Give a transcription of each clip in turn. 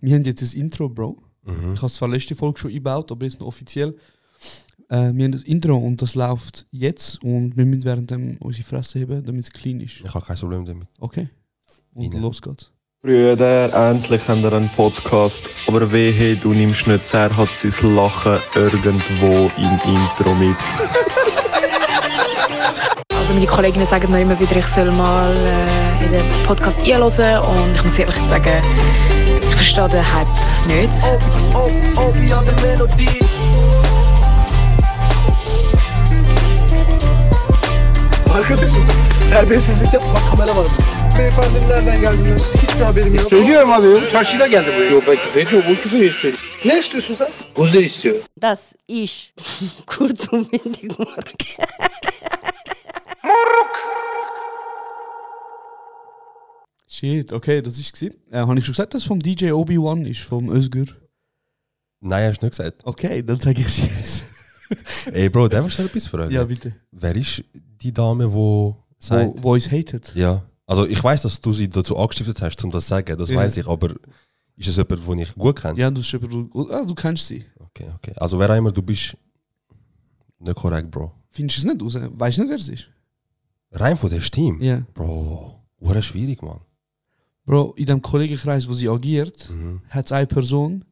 Wir haben jetzt das Intro, Bro. Mhm. Ich habe es zwar letzte Folge schon eingebaut, aber jetzt noch offiziell. Äh, wir haben das Intro und das läuft jetzt und wir müssen währenddem unsere Fresse heben, damit es clean ist. Ich habe kein Problem damit. Okay? Und Rein. los geht's. Brüder, endlich haben wir einen Podcast. Aber wehe, du nimmst nicht sehr, hat sein Lachen irgendwo im Intro mit. Also meine Kolleginnen sagen mir immer wieder, ich soll mal äh, in den Podcast einhören und ich muss ehrlich sagen, verstehe den Hype nicht. Arkadaşım terbiyesizlik yapma bak kamera var. Beyefendinin nereden geldiğini hiçbir haberim yok. Söylüyorum abi. Çarşıyla geldi buraya. Yok ben küfür etmiyorum. Bu küfür ediyor. Ne istiyorsun sen? Guzer istiyor. Das und windig morgen. Shit, okay, das ist es. Äh, habe ich schon gesagt, dass es vom DJ Obi-Wan ist, vom Özgür? Nein, hast du nicht gesagt. Okay, dann sage ich es jetzt. Ey, Bro, darf ich dir etwas fragen? ja, bitte. Wer ist die Dame, die sagt. Wo, wo uns hatet. Ja. Also, ich weiß, dass du sie dazu angestiftet hast, um das zu sagen. Das Ja. weiß ich, aber ist es jemand, den ich gut kenne? Ja, du, bist jemand, du, ah, du kennst sie. Okay, okay. Also, wer immer du bist, nicht korrekt, Bro. Findest du es nicht raus? Weißt du nicht, wer es ist? Rein von der Stimme? Ja. Bro, war schwierig, Mann. Bro, in dem Kollegenkreis, wo sie agiert, Mhm. hat es eine Person,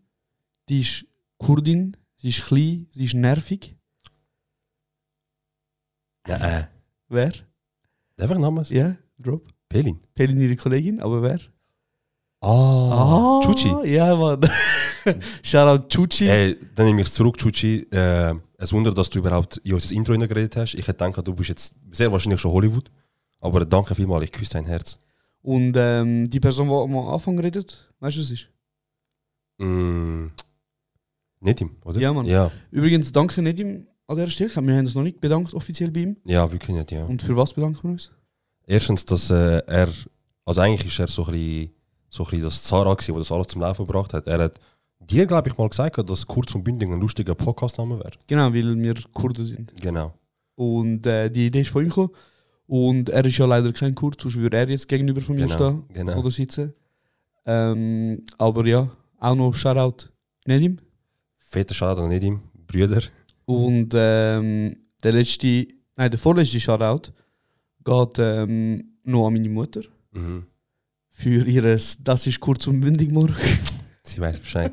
die ist Kurdin, sie ist klein, sie ist nervig. Ja, äh. Wer? Einfach namens? Ja, Drop. Pelin. Pelin ihre Kollegin, aber wer? Ah, Chuchi. Ja, Mann. Shoutout Chuchi. Ey, dann nehme ich es zurück, Chuchi. Äh, ein Wunder, dass du überhaupt in unser Intro geredet hast. Ich hätte gedacht, du bist jetzt sehr wahrscheinlich schon Hollywood. Aber danke vielmals, ich küsse dein Herz. Und ähm, die Person, die am Anfang redet, weißt du, was ist? Mm, Nedim, oder? Ja, Mann. Ja, Übrigens, danke Nedim an dieser Stelle. Wir haben uns noch nicht bedankt offiziell bei ihm. ja wirklich nicht, ja. Und für was bedanken wir uns? Erstens, dass äh, er, also eigentlich ist er so ein bisschen, so ein bisschen das Zara gewesen, der das alles zum Laufen gebracht hat. Er hat dir, glaube ich, mal gesagt, dass Kurz und Bündig ein lustiger Podcastname wäre. Genau, weil wir Kurden sind. Genau. Und äh, die Idee ist von ihm gekommen. Und er ist ja leider kein Kurd, sonst würde er jetzt gegenüber von mir Genau, stehen genau. oder sitzen. Ähm, aber ja, auch noch Shoutout Nedim. Fetter Shoutout an Nedim, Brüder. Und ähm, der letzte, nein, der vorletzte Shoutout geht ähm, noch an meine Mutter. Mhm. Für ihres Das ist kurz und bündig morgen. Sie weiß Bescheid.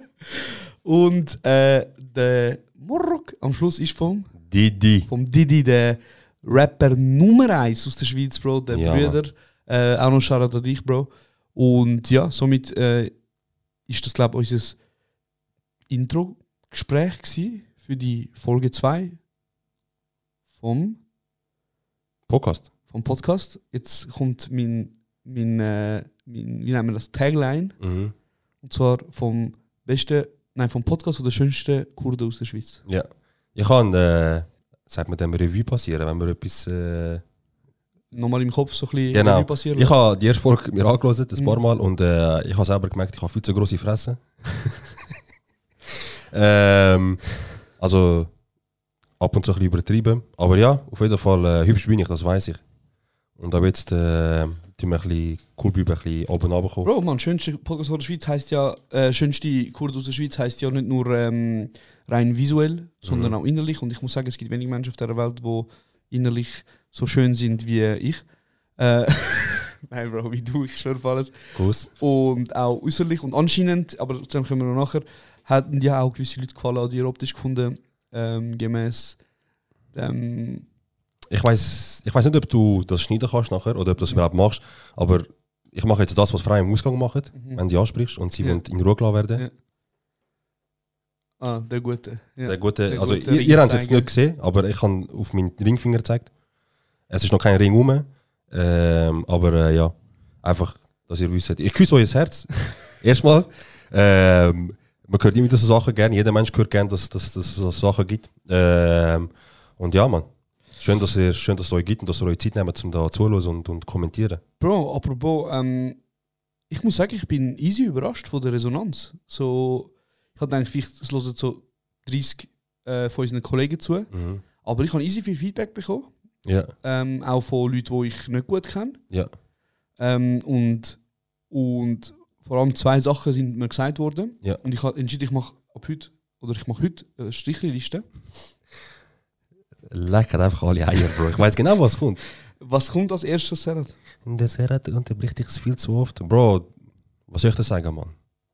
Und äh, der Morok am Schluss ist vom, Didi. vom Didi, der Rapper Nummer 1 aus der Schweiz, Bro, der Ja, Brüder. Äh, auch noch Shoutout an dich, Bro. Und ja, somit äh, ist das, glaube ich, unser Intro-Gespräch für die Folge 2 vom, Podcast. vom Podcast. Jetzt kommt mein, mein, äh, mein, wie nennen wir das, Tagline. Mhm. Und zwar vom besten, nein, vom Podcast oder schönsten Kurden aus der Schweiz. Ja. Ich kann, äh, sagt man dem Revue passieren, wenn wir etwas. Äh, Nochmal im Kopf so ein bisschen Genau. Revue passieren ich habe die erste Folge mir angehört, ein Mhm. paar Mal, und äh, ich habe selber gemerkt, ich habe viel zu große Fresse. ähm, also ab und zu ein bisschen übertrieben. Aber ja, auf jeden Fall äh, hübsch bin ich, das weiß ich. Und ab jetzt äh, tun wir ein bisschen cool bleiben, ein bisschen oben runterkommen. Bro, man, schönste Podcast aus der Schweiz heißt ja, äh, schönste Kurden aus der Schweiz heißt ja nicht nur ähm, rein visuell, sondern Mhm. auch innerlich. Und ich muss sagen, es gibt wenige Menschen auf der Welt, die innerlich so schön sind wie ich. Äh, Nein, Bro, wie du, ich schwöre auf alles. Kuss. Und auch äußerlich und anscheinend, aber zu dem kommen wir noch nachher, hatten dir auch gewisse Leute gefallen, an dir optisch gefunden, ähm, gemäß dem. Ich weiß ich weiss nicht, ob du das schneiden kannst nachher oder ob du das überhaupt machst, aber ich mache jetzt das, was Frauen im Ausgang machen, Mhm. wenn sie ansprichst und sie Ja. wollen in Ruhe gelassen werden. Ja. Ah, der Gute. Ja. Der gute, der also gute ihr, ihr habt es jetzt nicht gesehen, aber ich habe auf meinen Ringfinger gezeigt. Es ist noch kein Ring rum, ähm, aber äh, ja, einfach, dass ihr wisst. Ich küsse euer Herz. Erstmal. Ähm, man hört immer so Sachen gerne, jeder Mensch hört gerne, dass es so Sachen gibt. Ähm, und ja, man. Schön, dass, ihr, schön, dass es euch gibt und dass ihr euch Zeit nehmt, um da zuzuhören und, und kommentieren. Bro, apropos, ähm, ich muss sagen, ich bin easy überrascht von der Resonanz. So, ich hatte eigentlich, vielleicht, es hören so 30 äh, von unseren Kollegen zu, Mhm. aber ich habe easy viel Feedback bekommen. Ja, Ähm, auch von Leuten, die ich nicht gut kenne. ja. Ähm, und, und vor allem zwei Sachen sind mir gesagt worden. Ja. Und ich habe entschieden, ich mache ab heute, oder ich mache heute eine Strichliste. Lecker einfach alle Eier, Bro. Ich weiß genau, was kommt. Was kommt als erstes, Serhat? In der Serie unterbricht dich viel zu oft. Bro, was soll ich dir sagen, Mann?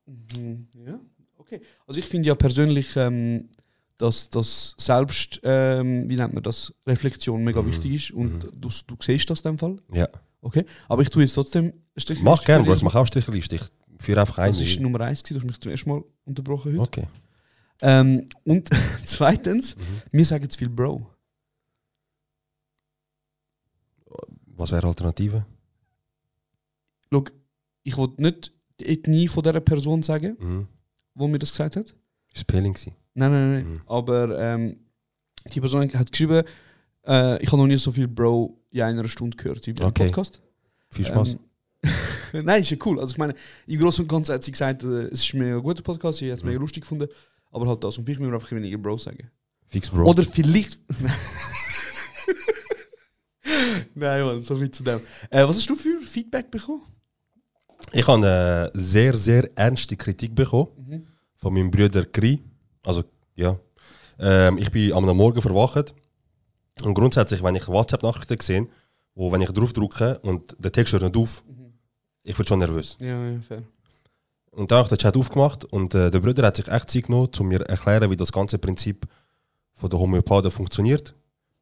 Mhm, Ja, okay. Also ich finde ja persönlich, ähm, dass das Selbst, ähm, wie nennt man das, Reflexion mega Mhm. wichtig ist und Mhm. du, du siehst das in dem Fall. Ja. Okay. Aber ich tue jetzt trotzdem Stück Mach gerne, Bro. Ich mach auch Strichliste. Ich führe einfach ein. Das ist Nummer eins, du hast mich zum ersten Mal unterbrochen heute. Okay. Ähm, und zweitens, Mhm. wir sagen zu viel Bro. Was wäre Alternative? Schau, ich will nicht die Ethnie von dieser Person sagen, Mhm. wo mir das gesagt hat. Ist Peeling. Nein, nein, nein. Mhm. Aber ähm, die Person hat geschrieben, äh, ich habe noch nie so viel Bro in einer Stunde gehört wie beim Okay. Podcast. Viel Spaß. Ähm, Nein, ist ja cool. Also ich meine, im Großen und Ganzen hat sie gesagt, äh, es ist mir ein guter Podcast, ich habe es Mhm. mega lustig gefunden. Aber halt das. Und vielleicht müssen wir einfach weniger Bro sagen. Fix, Bro. Oder vielleicht... Nein, Mann, so viel zu dem. Äh, was hast du für Feedback bekommen? Ich habe eine sehr, sehr ernste Kritik bekommen Mhm. von meinem Bruder Kri. Also, ja. Ähm, ich bin am Morgen verwacht. Und grundsätzlich, wenn ich WhatsApp-Nachrichten sehe, wo, wenn ich drauf drücke und der Text hört nicht auf, ich werde schon nervös. Ja, ja, fair. Und dann habe ich den Chat aufgemacht und äh, der Bruder hat sich echt Zeit genommen, um mir zu erklären, wie das ganze Prinzip von der Homöopathen funktioniert.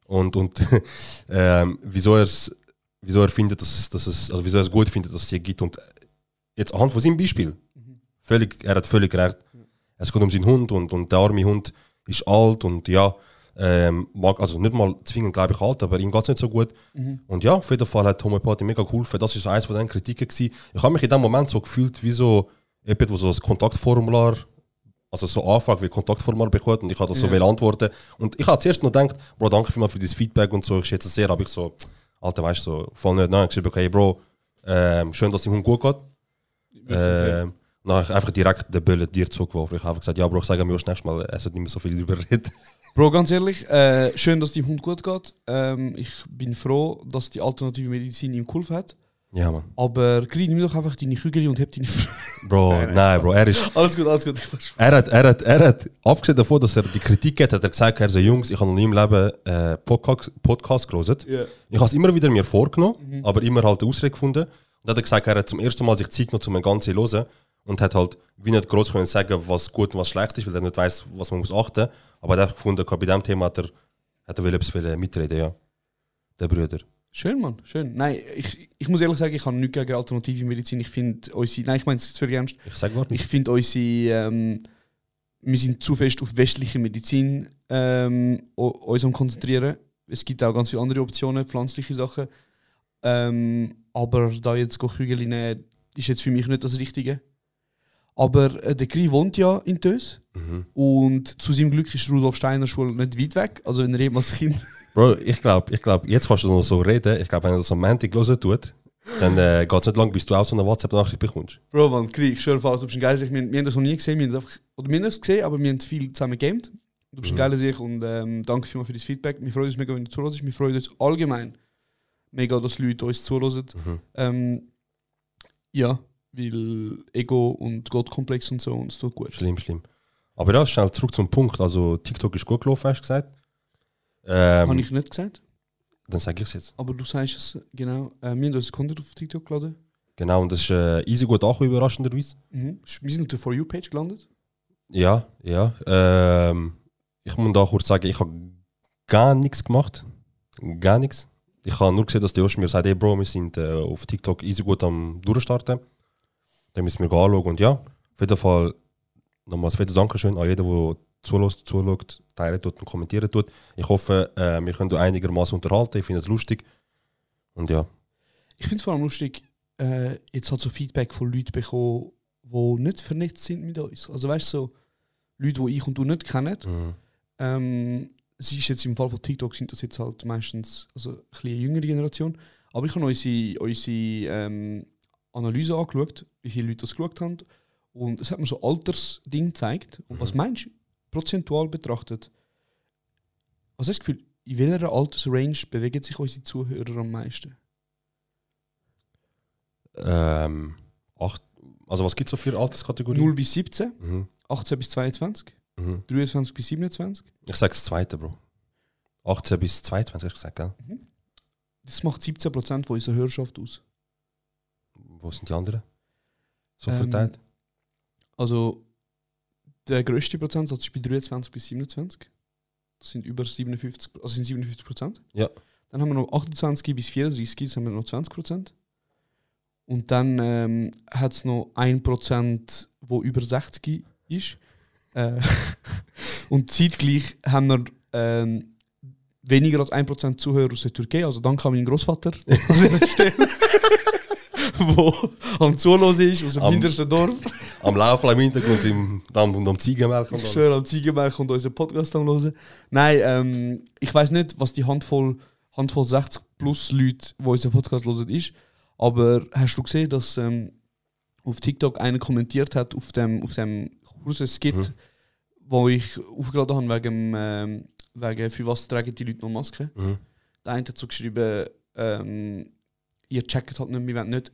Und, und ähm, wieso, er's, wieso er findet, dass, dass es, also wieso er es gut findet, dass es sie gibt. Und jetzt anhand von seinem Beispiel, völlig, er hat völlig recht. Es geht um seinen Hund und, und der arme Hund ist alt und ja, ähm, mag, also nicht mal zwingend, glaube ich, alt, aber ihm geht es nicht so gut. Und ja, auf jeden Fall hat Homöopathie mega geholfen. Das war so eines von den Kritiken. Gewesen. Ich habe mich in dem Moment so gefühlt wie so jemand, der so ein Kontaktformular, also so Anfrage wie Kontaktformular bekommt und ich habe das so Ja. will antworten. Und ich habe zuerst noch gedacht, Bro, danke vielmals für das Feedback und so, ich schätze es sehr, aber ich so, Alter, weißt du, so, voll nicht, nein, ich geschrieben, okay, Bro, ähm, schön, dass es Hund gut geht. Ähm, dann habe ich einfach direkt den Böllen dir zugeworfen. Ich habe einfach gesagt, ja, Bro, ich sage mir das nächste Mal, er sollte nicht mehr so viel darüber reden. Bro, ganz ehrlich, äh, schön, dass dem Hund gut geht. Ähm, ich bin froh, dass die alternative Medizin ihm geholfen hat. Ja, Mann. Aber Gri, nimm doch einfach deine Kügel und heb deine Bro, nein, Bro, er ist... Alles gut, alles gut. Er hat, er, hat, er hat, abgesehen davon, dass er die Kritik hat, hat er gesagt, er so, Jungs, ich habe noch nie im Leben äh, Podcast, Podcast gelesen. Ja. Ich habe es immer wieder mir vorgenommen, aber immer halt eine Ausrede gefunden. Und hat er gesagt, er hat zum ersten Mal sich Zeit genommen, um ein Ganze zu hören. Und hat halt wie nicht groß können sagen, was gut und was schlecht ist, weil er nicht weiß, was man muss achten. Aber er hat gefunden, bei diesem Thema hat er, hat er will etwas wollen mitreden, ja. Der Brüder. Schön, Mann, schön. Nein, ich, ich muss ehrlich sagen, ich habe nichts gegen alternative Medizin. Ich finde unsere, nein, ich meine es völlig ernst. Ich sag gar Ich finde unsere, ähm, wir sind zu fest auf westliche Medizin ähm, uns am konzentrieren. Es gibt auch ganz viele andere Optionen, pflanzliche Sachen. Ähm, aber da jetzt Kügel nehmen, ist jetzt für mich nicht das Richtige. Aber äh, der Kri wohnt ja in Tös Mhm. und zu seinem Glück ist Rudolf Steiner Schule nicht weit weg. Also wenn er jemals Kind Bro, ich glaube, ich glaub, jetzt kannst du noch so reden. Ich glaube, wenn er das am Montag hören tut, dann äh, geht es nicht lang, bis du auch so eine WhatsApp-Nachricht bekommst. Bro, man, Krieg, ich schwöre du bist ein geiler Sicht. Wir, wir haben das noch nie gesehen, wir haben einfach, oder wir haben es gesehen, aber wir haben viel zusammen gegamed. Du bist Mhm. ein geiler Sicht und ähm, danke vielmals für das Feedback. Wir freuen uns mega, wenn du zuhörst. Wir freuen uns allgemein mega, dass Leute uns zuhören. Mhm. Ähm, ja, weil Ego und Gottkomplex und so, und es tut gut. Schlimm, schlimm. Aber ja, schnell zurück zum Punkt. Also, TikTok ist gut gelaufen, hast du gesagt. Ähm, Habe ich nicht gesagt, Dann sage ich es jetzt. aber du sagst es genau. Äh, wir haben uns Content auf TikTok geladen. Genau, und das ist äh, easy gut angekommen, überraschenderweise. Mhm. Wir sind auf der For You-Page gelandet. Ja, ja. Ähm, ich muss da kurz sagen, ich habe gar nichts gemacht. Gar nichts. Ich habe nur gesehen, dass der Josh mir sagt, hey Bro, wir sind äh, auf TikTok easy gut am Durchstarten. Dann müssen wir anschauen. Und ja, auf jeden Fall nochmals fettes Dankeschön an jeden, der zulässt, zuschaut, teilen tut und kommentieren tut. Ich hoffe, äh, wir können einigermaßen unterhalten. Ich finde es lustig. Und ja. Ich finde es vor allem lustig, äh, jetzt hat so Feedback von Leuten bekommen, die nicht vernetzt sind mit uns. Also weißt du, so Leute, die ich und du nicht kennen. Mhm. Ähm, es ist jetzt im Fall von TikTok sind das jetzt halt meistens also ein bisschen eine jüngere Generation. Aber ich habe unsere, unsere ähm, Analyse angeschaut, wie viele Leute das geschaut haben. Und es hat mir so Altersding gezeigt. Und was meinst du, prozentual betrachtet, was hast du das Gefühl, in welcher Altersrange bewegen sich unsere Zuhörer am meisten? Ähm, acht, Also was gibt es so für Alterskategorien? 0 bis 17, Mhm. 18 bis 22, Mhm. 23 bis 27. Ich sage das zweite, Bro. 18 bis 22 hast du gesagt, gell? Das macht 17% von unserer Hörerschaft aus. Wo sind die anderen? So Ähm, verteilt? Also der größte Prozentsatz ist bei 23 bis 27. Das sind über 57, also sind 57 Prozent. Ja. Dann haben wir noch 28 bis 34, das haben wir noch 20 Prozent. Und dann ähm, hat es noch 1 Prozent, wo über 60 ist. Äh, und zeitgleich haben wir ähm, weniger als 1 Prozent Zuhörer aus der Türkei. Also danke an meinen Großvater an dieser Stelle. wo am Zuhören ist, aus dem Am- hintersten Dorf. Am Laufen im Hintergrund im, dann, und am Ziegenmelk und Ich schwöre an Ziegenmelk und unseren Podcast am hören. Nein, ähm, ich weiß nicht, was die Handvoll, Handvoll 60 plus Leute, die unseren Podcast hören, ist. Aber hast du gesehen, dass ähm, auf TikTok einer kommentiert hat auf dem, auf dem kurzen Skit, Mhm. wo ich aufgeladen habe wegen, ähm, wegen für was tragen die Leute noch Maske. Mhm. Der eine hat so geschrieben, ähm, ihr checkt halt nicht, wir wollen nicht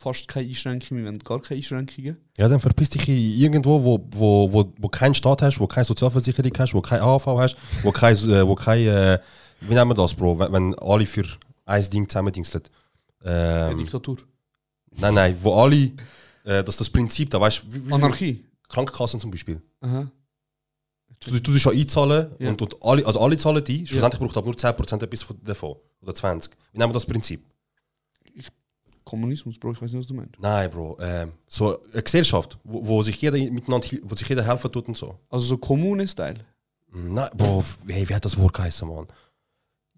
fast keine Einschränkungen, wir wollen gar keine Einschränkungen. Ja, dann verpiss dich irgendwo, wo, wo, wo, wo keinen Staat hast, wo keine Sozialversicherung hast, wo kein AHV hast, wo kein, äh, wo kein äh, wie nennen wir das, Bro, wenn, wenn alle für ein Ding zusammendingseln. Eine Ähm, Diktatur. nein, nein, wo alle, äh, das ist das Prinzip, da weißt du, Anarchie. Krankenkassen zum Beispiel. Aha. Du, du tust schon einzahlen Ja. und, und alle, also alle zahlen die, schlussendlich braucht aber nur 10% etwas von- davon. Oder 20. Wie nennen wir das Prinzip? Kommunismus, Bro, ich weiß nicht, was du meinst. Nein, Bro. Ähm, so eine Gesellschaft, wo, wo sich jeder miteinander, wo sich jeder helfen tut und so. Also so Kommune-Style. Nein, Bro, hey, wie hat das Wort geheißen, Mann?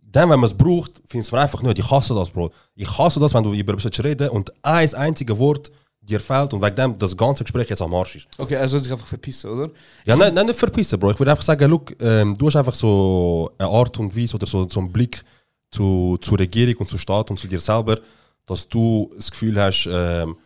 Dann, wenn man es braucht, findet man einfach nicht. Ich hasse das, Bro. Ich hasse das, wenn du über etwas reden und ein einziges Wort dir fehlt und wegen dem das ganze Gespräch jetzt am Arsch ist. Okay, soll sich einfach verpissen, oder? Ja, nein, nein, nicht verpissen, Bro. Ich würde einfach sagen, look, ähm, du hast einfach so eine Art und Weise oder so, so einen Blick zu, zur Regierung und zu Staat und zu dir selber, dass du das Gefühl hast, ähm,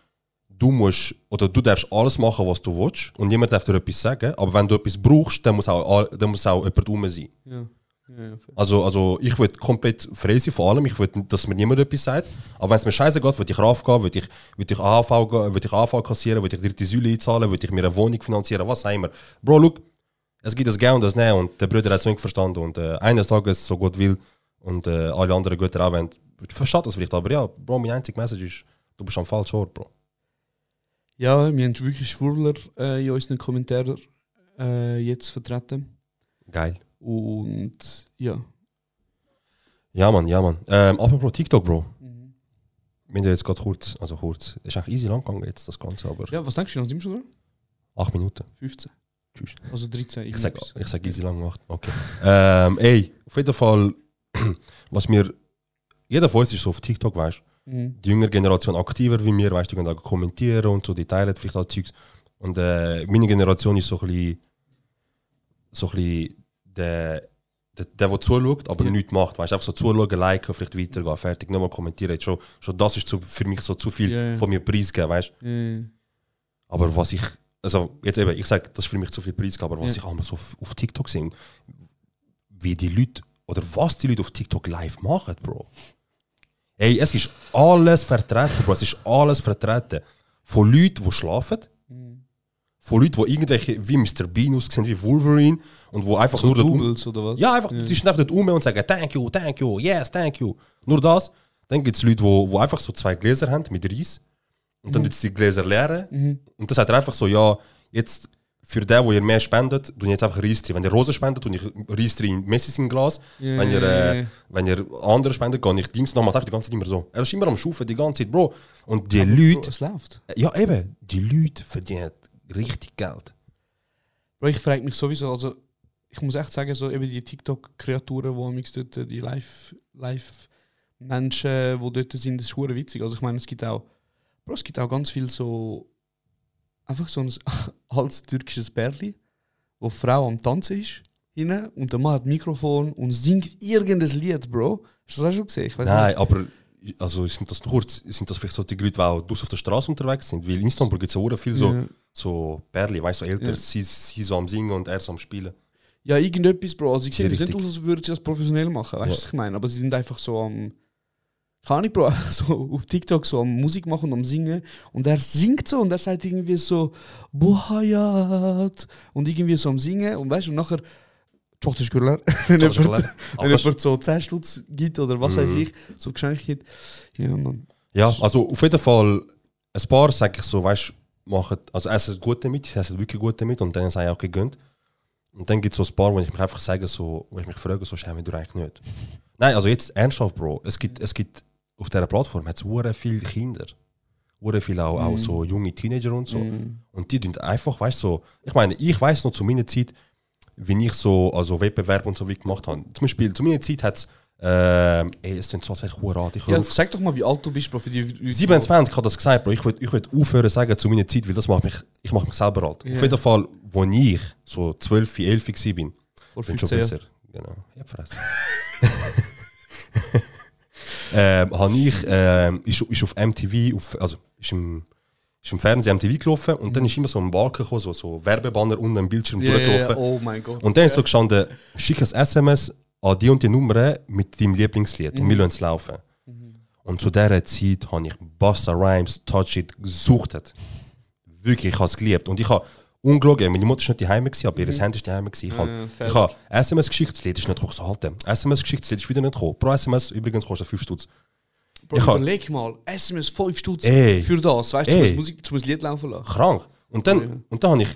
du musst oder du darfst alles machen, was du willst und niemand darf dir etwas sagen. Aber wenn du etwas brauchst, dann muss auch, dann muss auch jemand rum sein. Ja. ja, ja fair. Also, also ich würde komplett frei sein vor allem. Ich will, dass mir niemand etwas sagt. Aber wenn es mir scheiße geht, würde ich raufgehen, würde ich, würde ich AHV, würde ich AHV kassieren, würde ich dritte Säule einzahlen, würde ich mir eine Wohnung finanzieren, was auch immer. Bro, look, es gibt das Gehen und das Nehmen und der Bruder hat es nicht verstanden und äh, eines Tages, so Gott will und äh, alle anderen Götter auch wollen, versteht das vielleicht, aber ja, Bro, meine einzige Message ist, du bist am falschen Ort, Bro. ja, wir haben wirklich Schwurbler äh, in unseren Kommentaren äh, jetzt vertreten. Geil. Und ja. Ja, Mann, ja, Mann. Ähm, apropos TikTok, Bro. Wir haben ja jetzt gerade kurz, also kurz, es ist eigentlich easy lang gegangen jetzt, das Ganze, aber Ja, was denkst du, noch sind wir schon acht Minuten. 15. Tschüss. Also 13. Ich ich sag easy lang gemacht. Okay. ähm, ey, auf jeden Fall, was mir. Jeder von uns ist so auf TikTok, weißt du? Mhm. Die jüngere Generation aktiver wie mir, weißt du, die können kommentieren und so, die teilen vielleicht auch Zeugs. Und äh, meine Generation ist so ein bisschen. So ein bisschen der, der, der, der zuschaut, aber Ja. nichts macht. Weißt du, einfach so zuschauen, liken, vielleicht weitergehen, fertig, nicht mal kommentieren. Jetzt Schon, schon das ist so für mich so zu viel ja. von mir preisgeben, weißt du? Ja, Aber was ich, also jetzt eben, ich sage, das ist für mich zu viel Preis, aber was Ja. ich einmal so auf, auf TikTok sehe, wie die Leute, oder was die Leute auf TikTok live machen, Bro. Ey, es ist alles vertreten, Bro, es ist alles vertreten. Von Leuten, die schlafen, von Leuten, die irgendwelche, wie Mr. Bean aussehen, wie Wolverine, und wo einfach so nur Doubles oder was? ja, einfach, die stehen einfach dort um und sagen, thank you, thank you, yes, thank you. Nur das. Dann gibt es Leute, die wo, wo einfach so zwei Gläser haben mit Reis. Und dann mhm. die Gläser leeren. Und dann sagt er einfach so, ja, jetzt für den, wo ihr mehr spendet, tun jetzt einfach Reis drin. Wenn ihr Rosen spendet, tun ich Reis drin in Messis in Glas. Ja, wenn, ihr, ja, äh, ja. wenn ihr andere spendet, kann ich Dings noch, macht einfach die ganze Zeit immer so. Er ist immer am Schufen, die ganze Zeit, Bro. Und die Bro, Leute, es läuft. ja eben, die Leute verdienen richtig Geld. Bro, ich frage mich sowieso, also ich muss echt sagen, so eben die TikTok-Kreaturen, die amix dort, äh, die Live- Live-Menschen, die dort sind, das ist witzig. Also ich meine, es gibt auch, Bro, es gibt auch ganz viel so, einfach so ein altes türkisches Bärli, wo die Frau am Tanzen ist, hinten, und der Mann hat ein Mikrofon und singt irgendein Lied, Bro. Hast du das auch schon gesehen? Nein, aber also sind das nur, sind das vielleicht so die Leute, die auch auf der Straße unterwegs sind? Weil in Istanbul gibt es ja auch viel so, Ja. so Perli, weißt du, so älter, Ja. sie, sie so am Singen und er so am Spielen. Ja, irgendetwas, Bro. Also ich sehe Ja, nicht aus, als würden sie das professionell machen, weißt du, Ja. was ich meine? Aber sie sind einfach so am. Kann ich Bro, einfach so auf TikTok so am Musik machen und am Singen und er singt so und er sagt irgendwie so Buhayat und irgendwie so am Singen und weißt du, und nachher ist Gürler. Wenn jemand, so 10 Stutz gibt oder was weiß ich, so Geschenke gibt. Ja. Ja, also auf jeden Fall, ein paar sage ich so, weißt du, machen, also essen gut damit, essen wirklich gut damit und dann sei auch gegönnt. Und dann gibt es so ein paar, wo ich mich einfach sage, so, wo ich mich frage, so schäme du eigentlich nicht. Nein, also jetzt ernsthaft, Bro, es gibt, es gibt auf dieser Plattform hat es viele Kinder. Hure viele auch, auch so junge Teenager und so. Und die tun einfach, weißt du, so, ich meine, ich weiß noch zu meiner Zeit, wie ich so also Wettbewerb und so wie gemacht habe. Zum Beispiel, zu meiner Zeit hat es, äh, ey, es sind so, als wäre ich alt. Ich Ja, auf- sag doch mal, wie alt du bist, Bro. Für die Leute, 27 hat das gesagt, Bro. Ich würde ich würd aufhören sagen zu meiner Zeit, weil das macht mich, ich mache mich selber alt. Ja. Auf jeden Fall, wo ich so 12, 11 war, bin, Vor bin schon 15 Jahren. besser. Genau. Ja, verreist. ähm, habe ich, ähm, ist, ist auf MTV, auf, also ist im, ist im Fernsehen MTV gelaufen und dann ist immer so ein Balken gekommen, so, so Werbebanner unten am Bildschirm ja, durchgelaufen. oh mein Gott. Und dann ist so gestanden, schick ein SMS an die und die Nummer mit deinem Lieblingslied und wir lassen es laufen. Und zu dieser Zeit habe ich Busta Rhymes Touch It gesucht. Wirklich, ich habe es geliebt. Und ich habe ungelogen, meine Mutter war nicht daheim, gewesen, aber ihr Handy war daheim. gewesen. Ich Ja, habe fair. ich habe SMS geschickt, das Lied ist nicht hoch, so Alter. SMS geschickt, das Lied ist wieder nicht gekommen. Pro SMS übrigens kostet 5 Stutz. Bro, ich hab- überleg mal, SMS 5 Stutz Ey. für das. Weißt du, musst Musik, musst Lied laufen lassen. Krank. Und dann, Ja. und dann habe ich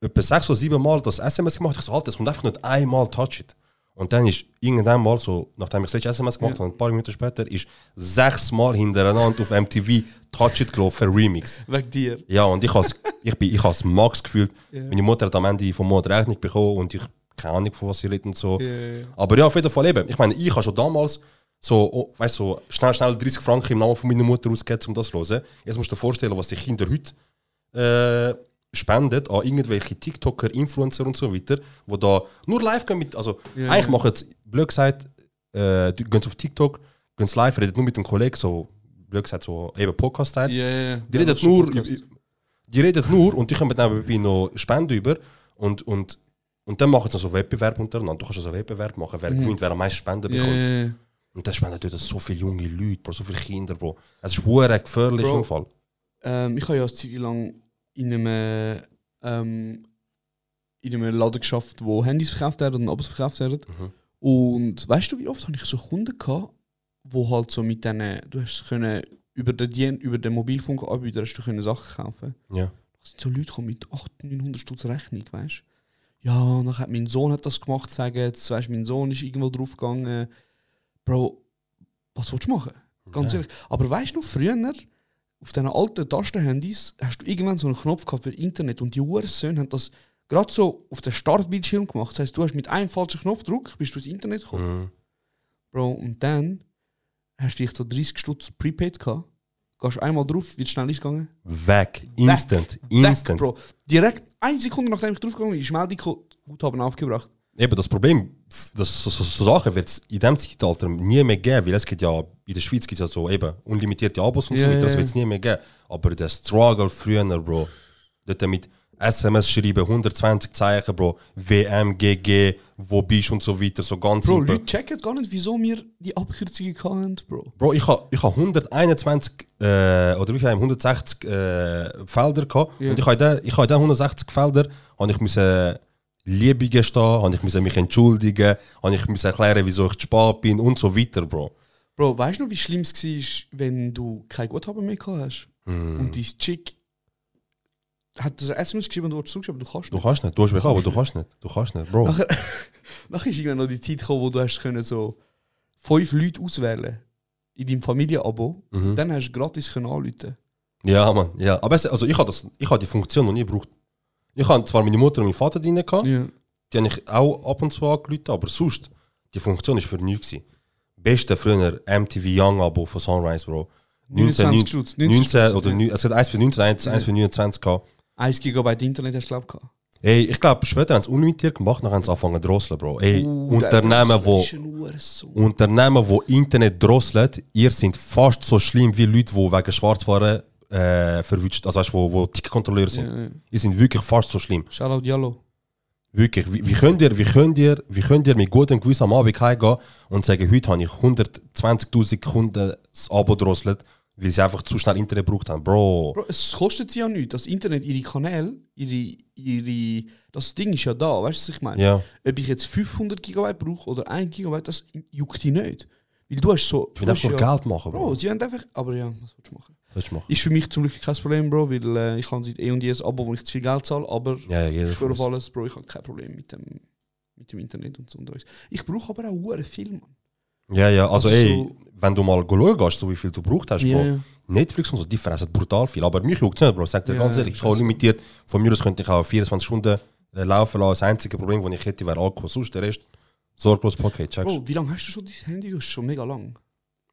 etwa sechs oder sieben Mal das SMS gemacht. Ich so, Alter, es kommt einfach nicht einmal Touch It. Und dann ist irgendwann mal so, nachdem ich das letzte SMS gemacht habe, ein paar Minuten später, ist sechsmal hintereinander auf MTV Touch It gelaufen, Remix. Wegen dir. Ja, und ich has, ich bin, ich has Max gefühlt. Meine Mutter hat am Ende vom Monat Rechnung bekommen und ich keine Ahnung, von was sie redet und so. Ja. Aber ja, auf jeden Fall eben. Ich meine, ich habe schon damals so, oh, weißt so schnell, schnell 30 Franken im Namen von meiner Mutter ausgegeben, um das zu hören. Jetzt musst du dir vorstellen, was die Kinder heute äh, spenden an irgendwelche TikToker, Influencer und so weiter, wo da nur live gehen mit, also Ja, eigentlich machen sie, blöd gesagt, äh, die gehen sie auf TikTok, gehen live, reden nur mit dem Kollegen, so, blöd gesagt, so eben Podcast-Teil. Ja, ja, ja. Die Ja, nur, Podcast. die reden nur und die kommen nebenbei noch Spenden über und, und, und dann machen sie so Wettbewerb untereinander. Du kannst also einen Wettbewerb machen, wer gewinnt, wer am meisten Spenden bekommt. Und das spenden dort so viele junge Leute, Bro, so viele Kinder, Bro. Es ist hure gefährlich Bro. im Fall. Ähm, ich habe ja eine Zeit lang in einem, ähm, in einem Laden geschafft, wo Handys verkauft werden und Abos verkauft werden. Mhm. Und weißt du, wie oft habe ich so Kunden gehabt, wo halt so mit denen, du hast können über den, Dien- über den Mobilfunkanbieter hast du können Sachen kaufen. Ja. Da sind so Leute gekommen mit 800, 900 Stutz Rechnung, weißt du? Ja, dann hat mein Sohn hat das gemacht, sagen jetzt, weißt du, mein Sohn ist irgendwo draufgegangen. Bro, was willst du machen? Ganz Ja. ehrlich. Aber weißt du noch, früher, auf diesen alten Tastenhandys, hast du irgendwann so einen Knopf gehabt für Internet und die Ursöhne haben das gerade so auf den Startbildschirm gemacht. Das heißt, du hast mit einem falschen Knopfdruck bist du ins Internet gekommen. Mhm. Bro, und dann hast du vielleicht so 30 Stutz Prepaid gehabt. Gehst einmal drauf, wie schnell ist es gegangen? Weg. Instant. Weg, Instant. Bro. Direkt eine Sekunde nachdem ich draufgegangen bin, ist Meldung gekommen, Guthaben aufgebracht. Eben das Problem, das, so, so, so Sachen wird es in diesem Zeitalter nie mehr geben, weil es gibt ja, in der Schweiz gibt es ja so eben unlimitierte Abos und so Ja, weiter, das wird es nie mehr geben. Aber der Struggle früher, Bro, dort mit SMS schreiben, 120 Zeichen, Bro, WM, GG, wo bist und so weiter, so ganz Bro, simpel. Leute checken gar nicht, wieso wir die Abkürzungen hatten, Bro. Bro, ich habe ich ha 121 äh, oder wie viel haben wir? 160 äh, Felder gehabt. Ja. Und ich habe in den 160 Felder habe ich müssen Liebe gestehen, habe ich müssen mich entschuldigen, habe ich müssen erklären, wieso ich zu spät bin und so weiter, Bro. Bro, weißt du noch, wie schlimm es war, wenn du kein Guthaben mehr gehabt hast? Hm. Und dein Chick hat ein SMS geschrieben und du hast zugeschrieben, du kannst Du nicht. kannst nicht, du hast mich aber du kannst nicht, du kannst nicht, Bro. Nachher, nachher ist irgendwann noch die Zeit gekommen, wo du hast können so fünf Leute auswählen in deinem Familienabo. Mhm. Dann hast du gratis können anrufen. Ja, Mann, ja. Aber es, also ich habe das, habe die Funktion noch nie gebraucht. Ich habe zwar meine Mutter und meinen Vater drin gehabt, Ja. die habe ich auch ab und zu angerufen, aber sonst, die Funktion ist für nichts. Beste früher MTV Young Abo von Sunrise, Bro. 29 Stutz, 19, 90 Stutz, oder ja. es hat eins für 19, eins, Ja. eins für 29 gehabt. 1 Gigabyte Internet hast du, glaube ich. Ey, ich glaube, später haben sie unlimitiert gemacht, dann haben sie angefangen zu drosseln, Bro. Ey, Uh, der Unternehmen, wo. Unternehmen, wo Internet drosseln, ihr seid fast so schlimm wie Leute, die wegen Schwarzwaren äh, verwünscht, also weißt, wo, wo Ticketkontrolleure sind. Ja, ja. Ihr seid wirklich fast so schlimm. Shoutout Yellow. Wirklich, wie, wie, könnt ihr, wie, könnt ihr, wie könnt ihr mit gutem Gewissen am Abend heimgehen und sagen, heute habe ich 120'000 Kunden das Abo drosselt, weil sie einfach zu schnell Internet gebraucht haben. Bro, Bro, es kostet sie ja nichts. Das Internet, ihre Kanäle, ihre, ihre, das Ding ist ja da, weißt du, was ich meine? ja. Ob ich jetzt 500 Gigabyte brauche oder 1 Gigabyte, das juckt die nicht. Weil du hast so. Ich will einfach nur ja, Geld machen, Bro. Bro, sie haben einfach. Aber ja, was willst du machen? Willst du machen? Ist für mich zum Glück kein Problem, Bro, weil äh, ich habe seit eh und je ein Abo, wo ich zu viel Geld zahle, aber Ja, ja, ich schwöre auf alles, Bro, ich habe kein Problem mit dem, mit dem Internet und so und alles. Ich brauche aber auch viel, Mann. Ja, ja, also, Also ey, so- wenn du mal schauen gehst, so wie viel du gebraucht hast, Ja, Bro. Netflix und so, die fressen brutal viel. Aber mich juckt es nicht, Bro. Sag dir Ja, ganz ehrlich, ich habe limitiert. Von mir aus könnte ich auch 24 Stunden äh, laufen lassen. Das einzige Problem, das ich hätte, wäre Alkohol. Sonst der Rest, sorglos Paket. Checkst Bro, wie lange hast du schon dein Handy? Schon mega lang.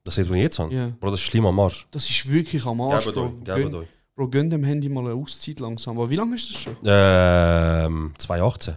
Das ist, was ich jetzt habe. Ja. Bro, das ist schlimm am Arsch. Das ist wirklich am Arsch, Gebt Bro. euch, gebt Gönn, euch. Bro, gönn dem Handy mal eine Auszeit langsam. Aber wie lange du das schon? Ähm, 2018.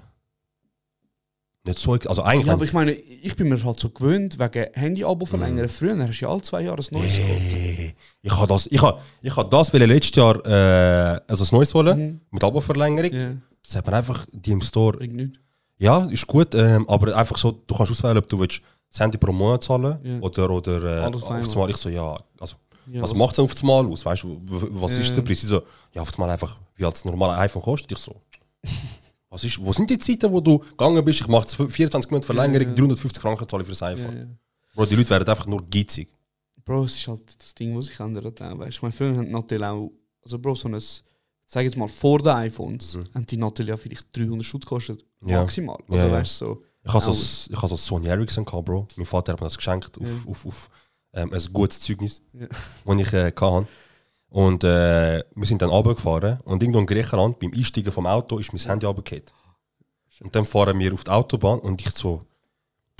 Nicht so, also eigentlich. Ja, aber ich meine, ich bin mir halt so gewöhnt, wegen Handy-Abo verlängern. Früher hast du ja alle zwei Jahre ein neues. Hey, ich habe das, ich habe, ich habe das letztes Jahr äh, also ein neues holen Mhm. mit Abo-Verlängerung. Ja, Das hat man einfach die im Store. bringt nichts. Ja, ist gut, ähm, aber einfach so, du kannst auswählen, ob du willst das Handy pro Monat zahlen Ja. oder oder äh, auf einmal. Mal. Ich so ja, also Ja, was macht es aufs Mal aus? Weißt du, was ist der Preis? Sie so ja, aufs Mal einfach wie als normale iPhone kostet. Ich so was ist, wo sind die Zeiten, wo du gegangen bist? Ich mache 24 Minuten Verlängerung, Ja, ja. 350 Franken zahle ich für das iPhone. Bro, die Leute werden einfach nur geizig. Bro, es ist halt das Ding, was sich ändert. Auch, weißt. Ich meine, früher haben natürlich auch, also Bro, so ein, sag jetzt mal, vor den iPhones, Mhm. haben die natürlich ja vielleicht 300 Stutz gekostet. Ja. Maximal. Also, Ja, ja. weißt du, so. Ich habe so, ich habe so Sony Ericsson gehabt, Bro. Mein Vater hat mir das geschenkt auf, Ja. auf, auf ähm, ein gutes Zeugnis, Ja. das ich äh, hatte. Und äh, wir sind dann runtergefahren und irgendwo in Griechenland, beim Einsteigen vom Auto, ist mein Handy runtergefallen. Und dann fahren wir auf die Autobahn und ich so,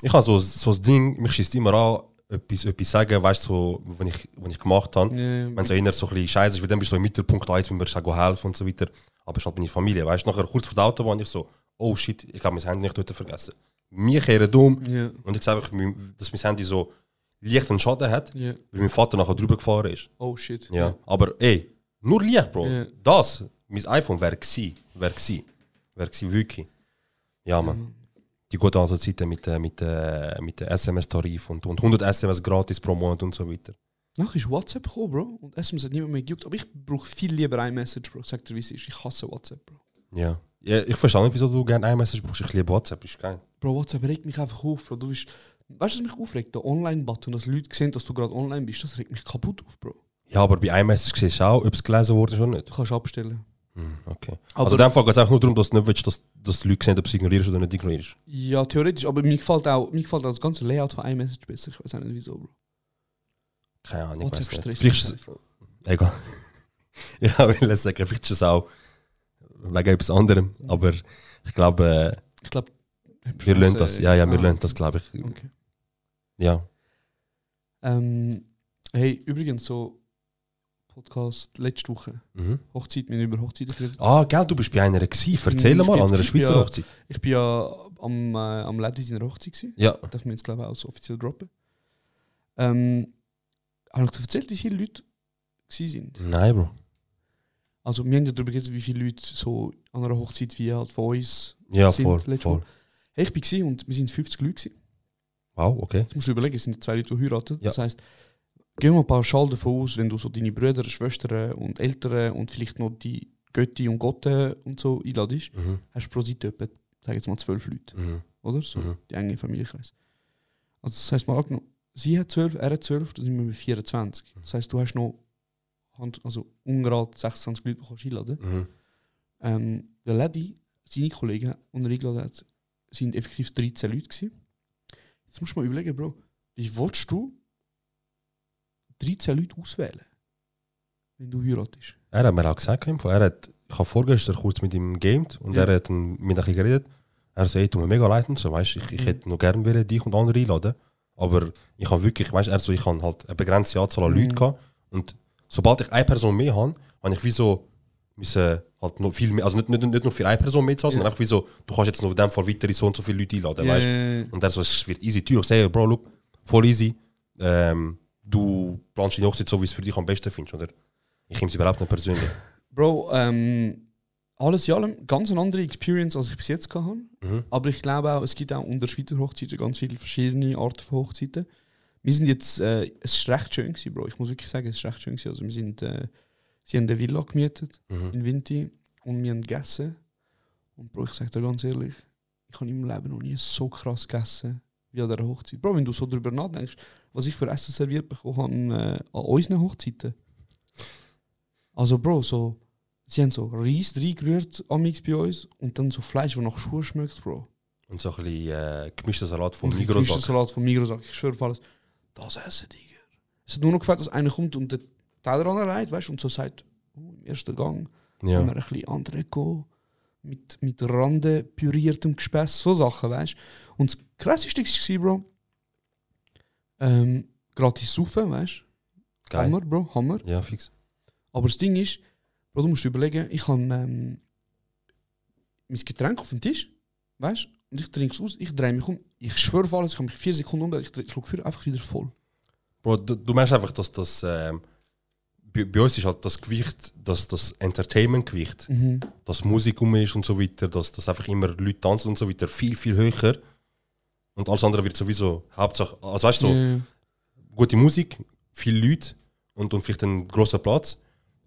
ich habe so, so das Ding, mich schießt immer an, etwas, etwas sagen, weißt du, so, wenn ich, wenn ich gemacht habe. Ja, Wenn es so eher so ein bisschen scheiße ist, weil dann bist du so im Mittelpunkt, ah, jetzt müssen wir helfen und so weiter. Aber es ist halt meine Familie, weißt du. Nachher kurz vor der Autobahn, ich so, oh shit, ich habe mein Handy nicht dort vergessen. Wir kehren dumm ja, und ich sage einfach, dass mein Handy so leicht einen Schaden hat, ja. weil mein Vater nachher drüber gefahren ist. Oh shit. Ja. Aber ey, nur leicht, Bro. Das, mein iPhone wäre gsi, wäre gsi, wäre gsi wirklich. Ja, man. Die guten alten Zeiten mit, äh, mit, äh, mit dem SMS-Tarif und, und 100 SMS gratis pro Monat und so weiter. Nachher ist WhatsApp gekommen, Bro. Und SMS hat niemand mehr gejuckt. Aber ich brauche viel lieber iMessage, Bro. Sag dir, wie es ist. Ich hasse WhatsApp, Bro. Ja. Ja ich verstehe nicht, wieso du gerne iMessage brauchst. Ich liebe WhatsApp, ist geil. Bro, WhatsApp regt mich einfach auf, Bro. Du bist, weißt du, was mich aufregt? Der Online-Button, dass Leute sehen, dass du gerade online bist, das regt mich kaputt auf, Bro. Ja, aber bei iMessage siehst du auch, ob es gelesen wurde oder nicht. Du kannst abstellen. Hm, okay. Aber- also in dem Fall geht es einfach nur darum, dass du nicht willst, dass, dass die Leute sehen, ob du es ignorierst oder nicht ignorierst. Ja, theoretisch, aber mir gefällt auch, mir gefällt auch das ganze Layout von iMessage besser. Ich weiß auch nicht wieso, Bro. Keine Ahnung, ich weiß nicht. Vielleicht ist es... Egal. ich wollte sagen, vielleicht ist es auch wegen etwas anderem, aber ich glaube, Ich glaube, äh, wir lernen das. Ja, ja, wir lernen das, glaube ich. Okay. Ja. Ähm, hey, übrigens, so Podcast letzte Woche. Mhm. Hochzeit, wir haben über Hochzeiten geredet. Ah, gell, du bist bei einer gewesen. Erzähl Ich bin mal, an einer ich Schweizer ja- Hochzeit. Ich bin ja am, äh, am Lady seiner Hochzeit gewesen. Ja. Darf man jetzt, glaube ich, auch so offiziell droppen. Ähm, habe ich dir erzählt, wie viele Leute gewesen sind? Nein, Bro. Also, wir haben ja darüber geredet, wie viele Leute so an einer Hochzeit wie halt von uns Ja, sind. voll. voll. Hey, ich bin gewesen und wir sind 50 Leute gewesen. Wow, okay. Jetzt musst du überlegen, es sind zwei Leute, die heiraten. Ja. Das heisst, gehen wir mal pauschal davon aus, wenn du so deine Brüder, Schwestern und Eltern und vielleicht noch die Götti und Gotte und so einladest, Mhm. hast du pro Seite etwa, sag jetzt mal, zwölf Leute, Mhm. oder? So, Mhm. die enge Familienkreis. Also das heisst mal angenommen, sie hat zwölf, er hat zwölf, dann sind wir bei 24. Das heisst, du hast noch Hand- also ungerade 26 Leute, die kannst einladen Mhm. ähm, Der Lady, seine Kollegen, die er eingeladen hat, sind effektiv 13 Leute gewesen. Jetzt musst du mal überlegen, Bro, wie willst du 13 Leute auswählen, wenn du heiratest? Er hat mir auch gesagt, er hat, ich habe vorgestern kurz mit ihm gamed und Ja. er hat mit bisschen geredet. Er so, ey, tut mir mega leid und so, weißt, ich, ich Mhm. hätte noch gerne wollen, dich und andere einladen. Aber ich habe wirklich, weißt, er so, ich habe halt eine begrenzte Anzahl an Mhm. Leuten gehabt. Und sobald ich eine Person mehr habe, habe ich wie so, müssen halt noch viel mehr, also nicht, nicht, nicht nur für eine Person mehr zahlen, sondern einfach wie so, du kannst jetzt noch in dem Fall weitere so und so viele Leute einladen, weißt. Äh, Und er so, es wird easy teuer. Ich sage, Bro, look, voll easy. Ähm, du planst die Hochzeit so, wie es für dich am besten findest, oder? Ich nehme es überhaupt nicht persönlich. Bro, ähm, alles in allem ganz eine andere Experience, als ich bis jetzt hatte. Mhm. Aber ich glaube auch, es gibt auch unter Schweizer Hochzeiten ganz viele verschiedene Arten von Hochzeiten. Wir sind jetzt, äh, es ist recht schön gewesen, Bro. Ich muss wirklich sagen, es ist recht schön gewesen. Also wir sind, äh, sie haben eine Villa gemietet Mhm. in Vinti und wir haben gegessen. Und Bro, ich sage dir ganz ehrlich, ich habe meinem Leben noch nie so krass gegessen wie an dieser Hochzeit. Bro, wenn du so drüber nachdenkst, was ich für Essen serviert bekommen habe äh, an unseren Hochzeiten. Also Bro, so, sie haben so Reis reingerührt amix bei uns und dann so Fleisch, das nach Schuhe schmeckt, Bro. Und so ein bisschen äh, gemischter Salat vom Migros. Salat vom Migros, ich schwöre auf alles. Das essen, Digga. Es hat nur noch gefällt, dass einer kommt und den Teller anlegt, weißt du, und so sagt, oh, im ersten Gang Ja. haben wir ein bisschen Andreco mit, mit Rande püriertem Gespäss, so Sachen, weißt du. Und das krasseste war, Bro, ähm, gratis saufen, weißt du. Hammer, Bro, Hammer. Ja, fix. Aber das Ding ist, Bro, du musst überlegen, ich habe ähm, mein Getränk auf dem Tisch, weißt du, und ich trinke es aus, ich drehe mich um, ich schwöre auf alles, ich habe mich vier Sekunden um, ich, ich schaue für einfach wieder voll. Bro, du, du merkst einfach, dass das. Ähm, bei, bei uns ist halt das Gewicht, das, das Entertainment-Gewicht, Mhm. dass Musik um ist und so weiter, dass, dass einfach immer Leute tanzen und so weiter, viel, viel höher. Und alles andere wird sowieso Hauptsache. Also weißt du, so, gute Musik, viele Leute und, und vielleicht ein großer Platz.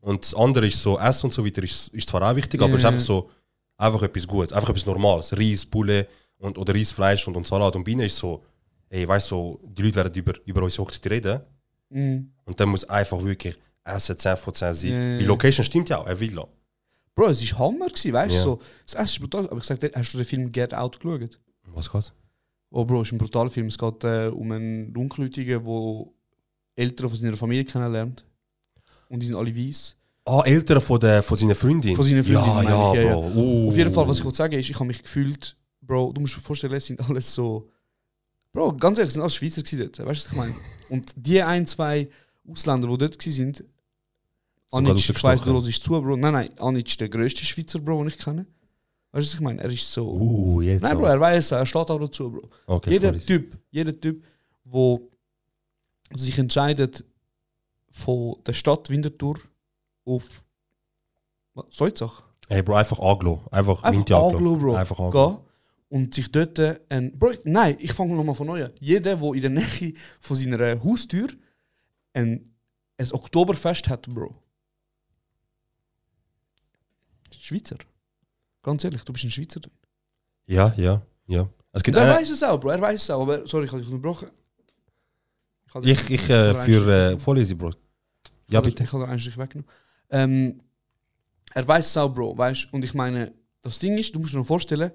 Und das andere ist so, Essen und so weiter ist, ist zwar auch wichtig, aber es ist einfach so, einfach etwas Gutes, einfach etwas Normales. Reis, Bulle und, oder Reisfleisch und, und Salat und Biene ist so, ey, weißt du, so, die Leute werden über, über unsere Hochzeit reden Mhm. und dann muss einfach wirklich Essen 10 von 10 sein. Ja. Die Location stimmt ja auch, eine Villa. Bro, es war Hammer, gewesen, weißt du, Ja. so, das Essen ist brutal, aber ich sag hast du den Film Get Out geschaut? Was geht's? Oh Bro, es ist ein brutaler Film, es geht äh, um einen Dunkelhäutigen, der Eltern von seiner Familie kennenlernt. Und die sind alle weiß. Ah, Eltern von, der, von seiner Freundin. Von seiner Freundin, Ja, ja, ich, ja, Bro. Uh. Auf jeden Fall, was ich wollte sagen ist, ich habe mich gefühlt, Bro, du musst dir vorstellen, es sind alles so. Bro, ganz ehrlich, es sind alles Schweizer gewesen dort. Weißt du, was ich meine? Und die ein, zwei Ausländer, die dort waren, Anic, ich weiss, du hörst zu, Bro. Nein, nein, Anic ist der grösste Schweizer, Bro, den ich kenne. Weißt du, was ich meine? Er ist so. Uh, jetzt nein, Bro, er weiß, er steht auch dazu, Bro. Okay, jeder voll Typ, jeder Typ, der sich entscheidet, von der Stadt Winterthur auf was, Solzach Hey, Bro, einfach Aglo. Einfach, Einfach. Aglo, Bro. Einfach gehen und sich dort ein. Bro, nein, ich fange nochmal von neu an. Jeder, der in der Nähe von seiner Haustür ein, ein Oktoberfest hat, Bro. Schweizer. Ganz ehrlich, du bist ein Schweizer. Ja, ja, ja. Es gibt er eine, weiß es auch, Bro. Er weiß es auch. Aber sorry, ich habe dich unterbrochen. ich, dich- ich äh, für äh, vorlese, Bro. Ja, bitte. Ich habe den eigentlich weggenommen. Ähm, er weiß es auch, Bro, weißt Und ich meine, das Ding ist, du musst dir noch vorstellen,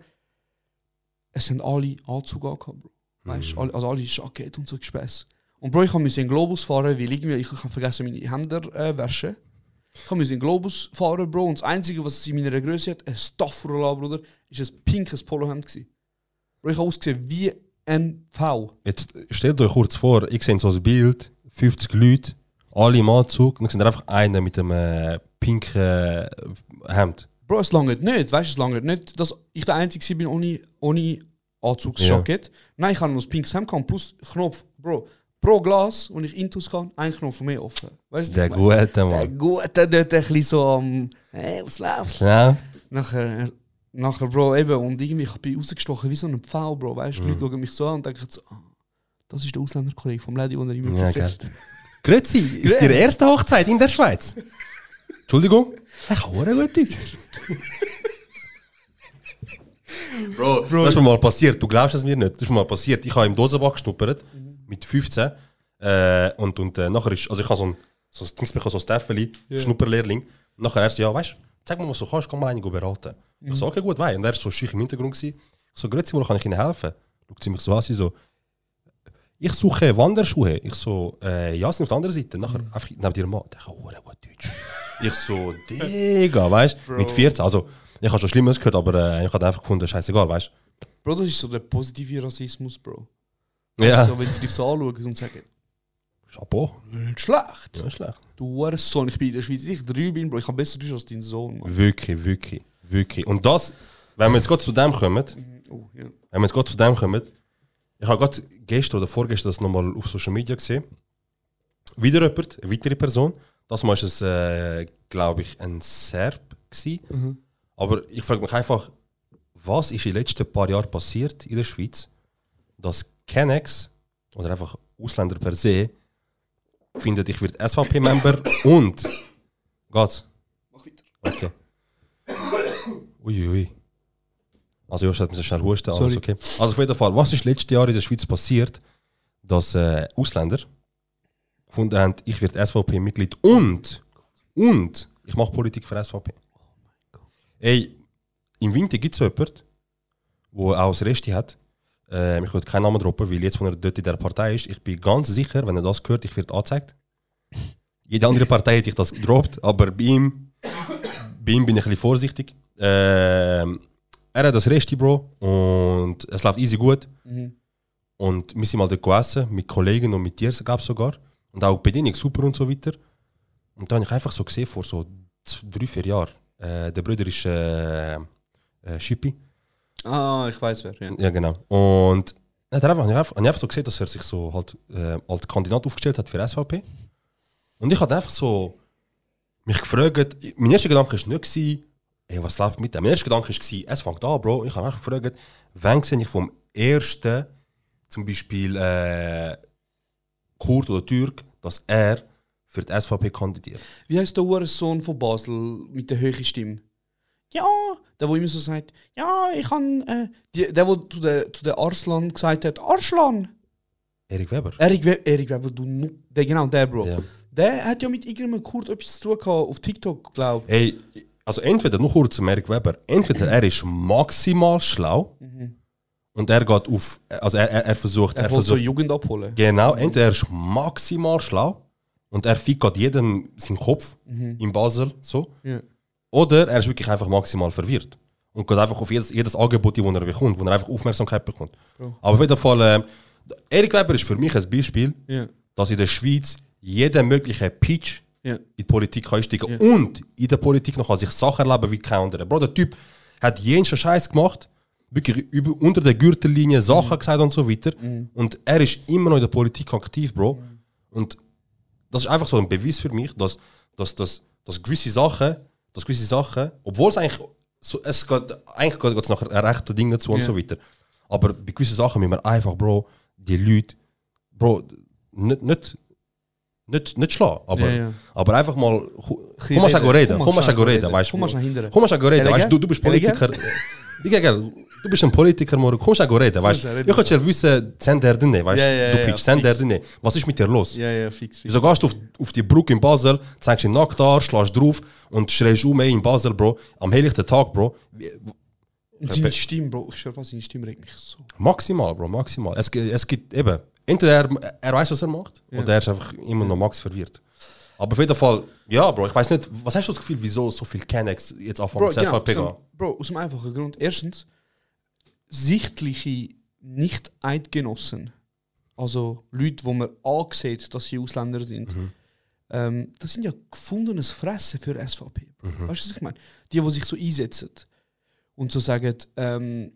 es sind alle Anzug angehabt, Bro. Weißt Mhm. alle, also alle Jackett und so Gespäss. Und Bro, ich musste in Globus fahren, weil irgendwie, ich habe vergessen, meine Hemder äh, waschen. Ich musste in den Globus fahren, Bro, und das Einzige, was es in meiner Größe hat, ein Staffurla, Bruder, ist ein pinkes Polohemd gewesen. Bro, ich habe ausgesehen wie ein V. Jetzt stellt euch kurz vor, ich sehe so ein Bild, 50 Leute, alle im Anzug, und dann sind einfach einer mit einem äh, pinken äh, Hemd. Bro, es langt nicht, weißt du, es langt nicht, dass ich der Einzige bin ohne, ohne Anzugsjackett. Nein, ich habe noch das pinkes Hemd gehabt, plus Knopf, Bro. Pro Glas, wenn ich intus kann, ein Knopf von mir offen. Weißt du, Der was ich meine? gute Der Mann. Gute dort ein bisschen so am, hey, was läuft? Ja, Nachher, nachher, Bro, eben, und irgendwie, ich bin rausgestochen wie so ein Pfau, Bro, weißt du, Mhm. Leute schauen mich so an und denken so, ah, das ist der Ausländerkollege vom Lady, den er immer Ja, erzählt. Grüezi, ist Ihre erste Hochzeit in der Schweiz? Entschuldigung? Er kann auch gut Deutsch. Bro, das ist mir mal passiert. Du glaubst es mir nicht. Das ist mir mal passiert. Ich habe im Dosenbach geschnuppert mit 15. Äh, und und äh, nachher ist, also ich habe so ein, so ein Dings bekommen, so ein Staffeli, Schnupperlehrling. Nachher er so, ja, weißt du, zeig mir, was du kannst, komm mal einen beraten. Ich so, okay, gut, wei. Und er ist so schüch im Hintergrund. Gewesen. Ich so, grüezi, wo kann ich Ihnen helfen? Schaut sie mich so an, sie so, ich suche Wanderschuhe. Ich so, äh, ja, sind auf der anderen Seite. Nachher einfach neben dir Mann, der kann auch gut Deutsch. ich so, Digga, weißt du, mit 14. Also, ich habe schon Schlimmes gehört, aber äh, ich habe einfach gefunden, scheißegal, weißt Bro, das ist so der positive Rassismus, Bro. du. Ja. So, wenn sie dich so anschauen und sagen, Chapeau. nicht schlecht. Ja, schlecht. Du Sohn, ich bin in der Schweiz, ich drei bin, Bro, ich habe besser Deutsch als dein Sohn, Mann. Wirklich, wirklich, wirklich. Und das, wenn wir jetzt gerade zu dem kommen, Oh, ja. wenn wir jetzt gerade zu dem kommen, ich habe gerade gestern oder vorgestern das nochmal auf Social Media gesehen. Wieder jemand, eine weitere Person. Das war es, äh, glaube ich, ein Serb. Gewesen. Aber ich frage mich einfach, was ist in den letzten paar Jahren passiert in der Schweiz, dass Kennex oder einfach Ausländer per se findet, ich werde SVP-Member und geht's? Mach weiter. Okay. Uiuiui. Ui. Also Josh hat mir schnell husten, alles Sorry. okay. Also auf jeden Fall, was ist letztes Jahr in der Schweiz passiert, dass äh, Ausländer gefunden haben, ich werde SVP-Mitglied und, und ich mache Politik für SVP. Ey, im Winter gibt es jemanden, der auch das Resti hat. Äh, ich würde keinen Namen droppen, weil jetzt, wo er dort in der Partei ist, ich bin ganz sicher, wenn er das hört, ich werde angezeigt. Jede andere Partei hätte ich das gedroppt, aber bei ihm, bei ihm bin ich ein bisschen vorsichtig. Ähm, er hat das Resti, Bro, und es läuft easy gut. Mhm. Und wir sind mal dort gegessen, mit Kollegen und mit dir, glaube ich sogar. Und auch die Bedienung super und so weiter. Und da habe ich einfach so gesehen, vor so drei, vier Jahren. Äh, der Bruder ist äh, äh, Schippi. Ah, ich weiß wer. Ja. Ja, genau. Und dann hat er einfach, habe ich einfach, habe einfach so gesehen, dass er sich so halt äh, als Kandidat aufgestellt hat für SVP. Und ich hatte einfach so mich gefragt, mein erster Gedanke war nicht, gewesen, ey, was läuft mit dem? Mein erster Gedanke war, es fängt an, Bro. Ich habe mich gefragt, wann sehe ich vom ersten, zum Beispiel äh, Kurd oder Türk, dass er für die SVP kandidiert. Wie heißt der Uhrensohn von Basel mit der höchsten Stimme? Ja, der, wo immer so sagt, ja, ich kann. Äh, der, zu der, zu der Arslan gesagt hat, Arslan! Erik Weber. Erik, We Erik Weber, du. Der, genau, der, Bro. Ja. Der hat ja mit irgendeinem Kurd etwas zu tun gehabt, auf TikTok, glaube ich. Ey, also entweder, noch kurz zum Erik Weber, entweder er ist maximal schlau und er geht auf, also er, er, er versucht, Er er, wollte so versucht, Jugend abholen. genau, entweder er ist maximal schlau und er fickt jedem seinen Kopf in Basel, so, Ja. oder er ist wirklich einfach maximal verwirrt und geht einfach auf jedes, jedes Angebot, das er bekommt, wo er einfach Aufmerksamkeit bekommt. Bro. Aber auf jeden Fall, ähm, Erik Weber ist für mich ein Beispiel, Ja. dass in der Schweiz jeder mögliche Pitch Ja. in die Politik einsteigen Ja. und in der Politik noch an sich Sachen erleben wie kein anderer. Bro, der Typ hat jensten Scheiß gemacht, wirklich über, unter der Gürtellinie. Sachen gesagt und so weiter. Und er ist immer noch in der Politik aktiv, Bro. Mhm. Und das ist einfach so ein Beweis für mich, dass, dass, dass, dass gewisse Sachen, dass gewisse Sachen, obwohl es eigentlich, so, es geht, eigentlich geht es nach rechten Dingen zu und Ja. so weiter. Aber bei gewissen Sachen müssen wir einfach, Bro, die Leute, Bro, nicht, nicht, nicht, nicht schlagen, aber, Ja, ja. aber einfach mal, komm mal schon reden. Komm mal schon reden, weißt du. Komm mal schon reden, weißt du, du bist Politiker. Wie geil, du bist ein Politiker, Moro, komm schon reden, weißt du. Ich ja wissen, Sender drin, weißt du, du pitchst Sender drin. Was ist mit dir los? Ja, ja, fix. Wieso gehst du auf, auf die Brücke in Basel, zeigst den nackt an, schlägst drauf und schreist um in Basel, Bro, am helllichten Tag, Bro. Seine Stimme, Bro, ich schwör, seine Stimme regt mich so. Maximal, Bro, maximal. Es, es gibt eben, entweder er, er weiß, was er macht, oder er ist einfach immer noch max verwirrt. Aber auf jeden Fall, ja, Bro, ich weiß nicht, was hast du das Gefühl, wieso so viel Kennex jetzt anfangen zu genau, SVP gehen? Bro, aus dem einfachen Grund. Erstens, sichtliche Nicht-Eidgenossen, also Leute, wo man ansieht, dass sie Ausländer sind, Mhm. ähm, das sind ja gefundenes Fressen für SVP. Bro. Mhm. Weißt du, was ich meine? Die, die sich so einsetzen und so sagen, ähm,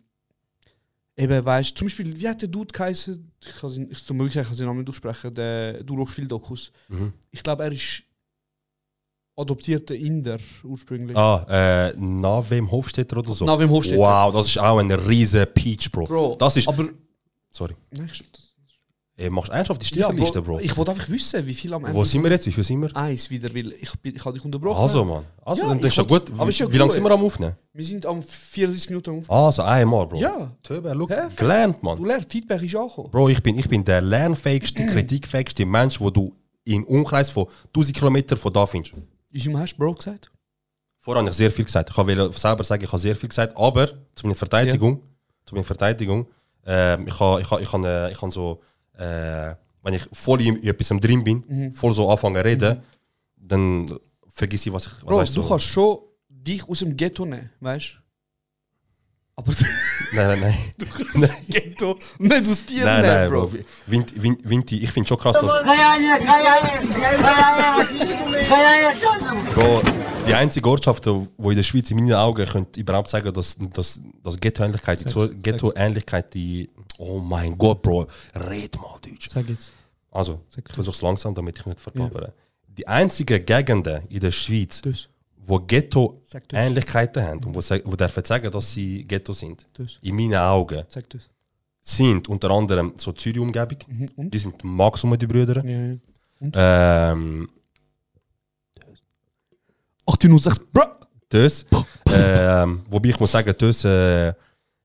eben, weißt zum Beispiel, wie hat der Dude geheißen? Ich kann ihn, ich zum Möglichkeit kann seinen Namen nicht aussprechen, der du schaust viel Dokus. Mhm. Ich glaube, er ist adoptierter Inder ursprünglich. Ah, äh, Navem Hofstetter oder so. Navem Hofstetter. Wow, das ist auch ein riesen Peach, Bro. Bro, das ist, aber sorry. Nein, stimmt das. Ey, machst du ernsthaft die Ja, Stiefelliste, Bro? Ich wollte einfach wissen, wie viel am Ende. Wo sind wir jetzt? Wie viel sind wir? Eins wieder, weil ich, bin- ich habe dich unterbrochen. Also, Mann. Also, Ja, dann ich ist ja gut. aber ist ja Wie lange sind wir am Aufnehmen? Wir sind am 34 Minuten auf. Also, einmal, Bro. Ja. Töbe, look, Perfekt. gelernt, Du Mann. lernst, Feedback ist angekommen. Bro, ich bin, ich bin der lernfähigste, kritikfähigste Mensch, wo du im Umkreis von 1000 Kilometern von da findest. Wie hast du Bro gesagt? Vorher habe ich sehr viel gesagt. Ich wollte selber sagen, ich habe sehr viel gesagt, aber zu meiner Verteidigung, zu meiner Verteidigung, ähm, ich habe ich habe, ich habe, äh, ich habe so, äh, wenn ich voll in etwas drin bin, Mhm. voll so anfangen zu reden, dann vergiss ich, was ich was Bro, du so. kannst schon dich aus dem Ghetto nehmen, weißt du? Aber Nein, nein, nein. Ghetto nicht aus dir nein, nehmen, nein, Bro. Bro. Vinti, Vin- Vinti, ich finde schon krass, dass. Bro, die einzige Ortschaft, die in der Schweiz in meinen Augen könnte überhaupt sagen, dass, dass, dass Ghetto-Ähnlichkeit, Ghetto-Ähnlichkeit, die. Oh mein Gott, Bro, red mal Deutsch. Sag jetzt. Also, ich versuche es langsam, damit ich nicht verplappere. Die einzigen Gegenden in der Schweiz, Das. Wo Ghetto. Ähnlichkeiten haben und wo, wo dürfen sagen, dass sie Ghetto sind. Das. In meinen Augen Sag das. sind unter anderem so Zürich-Umgebung. Mhm. Die sind Maximum die Brüder. Ja, ja. Ähm, 1806. Bro! das. ähm, wobei ich muss sagen, das äh, hat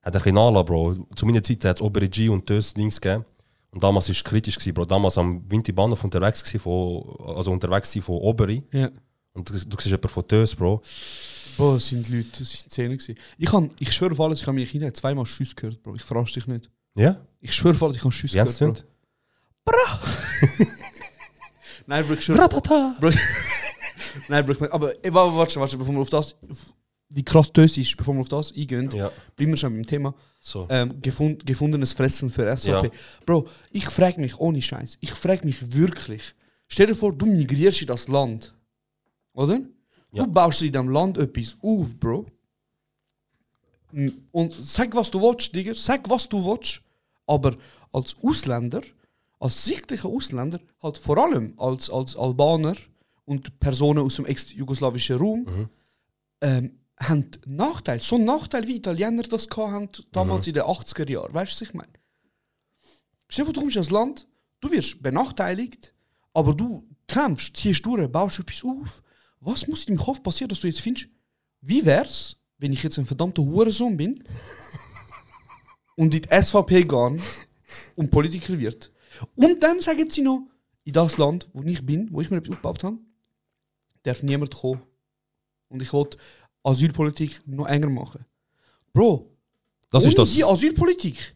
ein bisschen Nala, Bro. Zu meiner Zeit hat es obere G und das Dings gegeben. Und damals war es kritisch, gewesen, Bro. Damals am Winterbahnhof unterwegs gewesen von, also unterwegs von Oberi. Ja. Und du, du siehst jemanden von Tös, Bro. Bro, das sind Leute, das sind Szenen gewesen. Ich, ich schwöre auf alles, ich habe meine Kindheit zweimal Schuss gehört, Bro. Ich verarsche dich nicht. Ja? Ich schwöre auf alles, ich habe Schuss gehört, Bro. nicht? Nein, Bro, ich schwöre. Bro, Nein, Bro, aber warte, warte, warte, bevor wir auf das, auf, wie krass das ist, bevor wir auf das eingehen, Ja. bleiben wir schon beim Thema. So. Ähm, gefund, gefundenes Fressen für SAP. Ja. Bro, ich frage mich, ohne Scheiß, ich frage mich wirklich, stell dir vor, du migrierst in das Land, oder? Ja. Du baust in diesem Land etwas auf, Bro. Und sag, was du willst, Digga, sag, was du willst, aber als Ausländer, als sichtlicher Ausländer, halt vor allem als, als Albaner und Personen aus dem ex-jugoslawischen Raum, ähm, haben Nachteil, so einen Nachteil wie Italiener das haben, damals in den 80er Jahren. Weißt du, was ich meine? Stell dir vor, du kommst ins Land, du wirst benachteiligt, aber du kämpfst, ziehst durch, baust etwas auf. Was muss in deinem Kopf passieren, dass du jetzt findest, wie wär's, wenn ich jetzt ein verdammter Hurensohn bin und in die SVP gehe und Politiker wird? Und dann sagen sie noch, in das Land, wo ich bin, wo ich mir etwas aufgebaut habe, darf niemand kommen. Und ich wollte Asylpolitik noch enger machen. Bro, Das ohne die Asylpolitik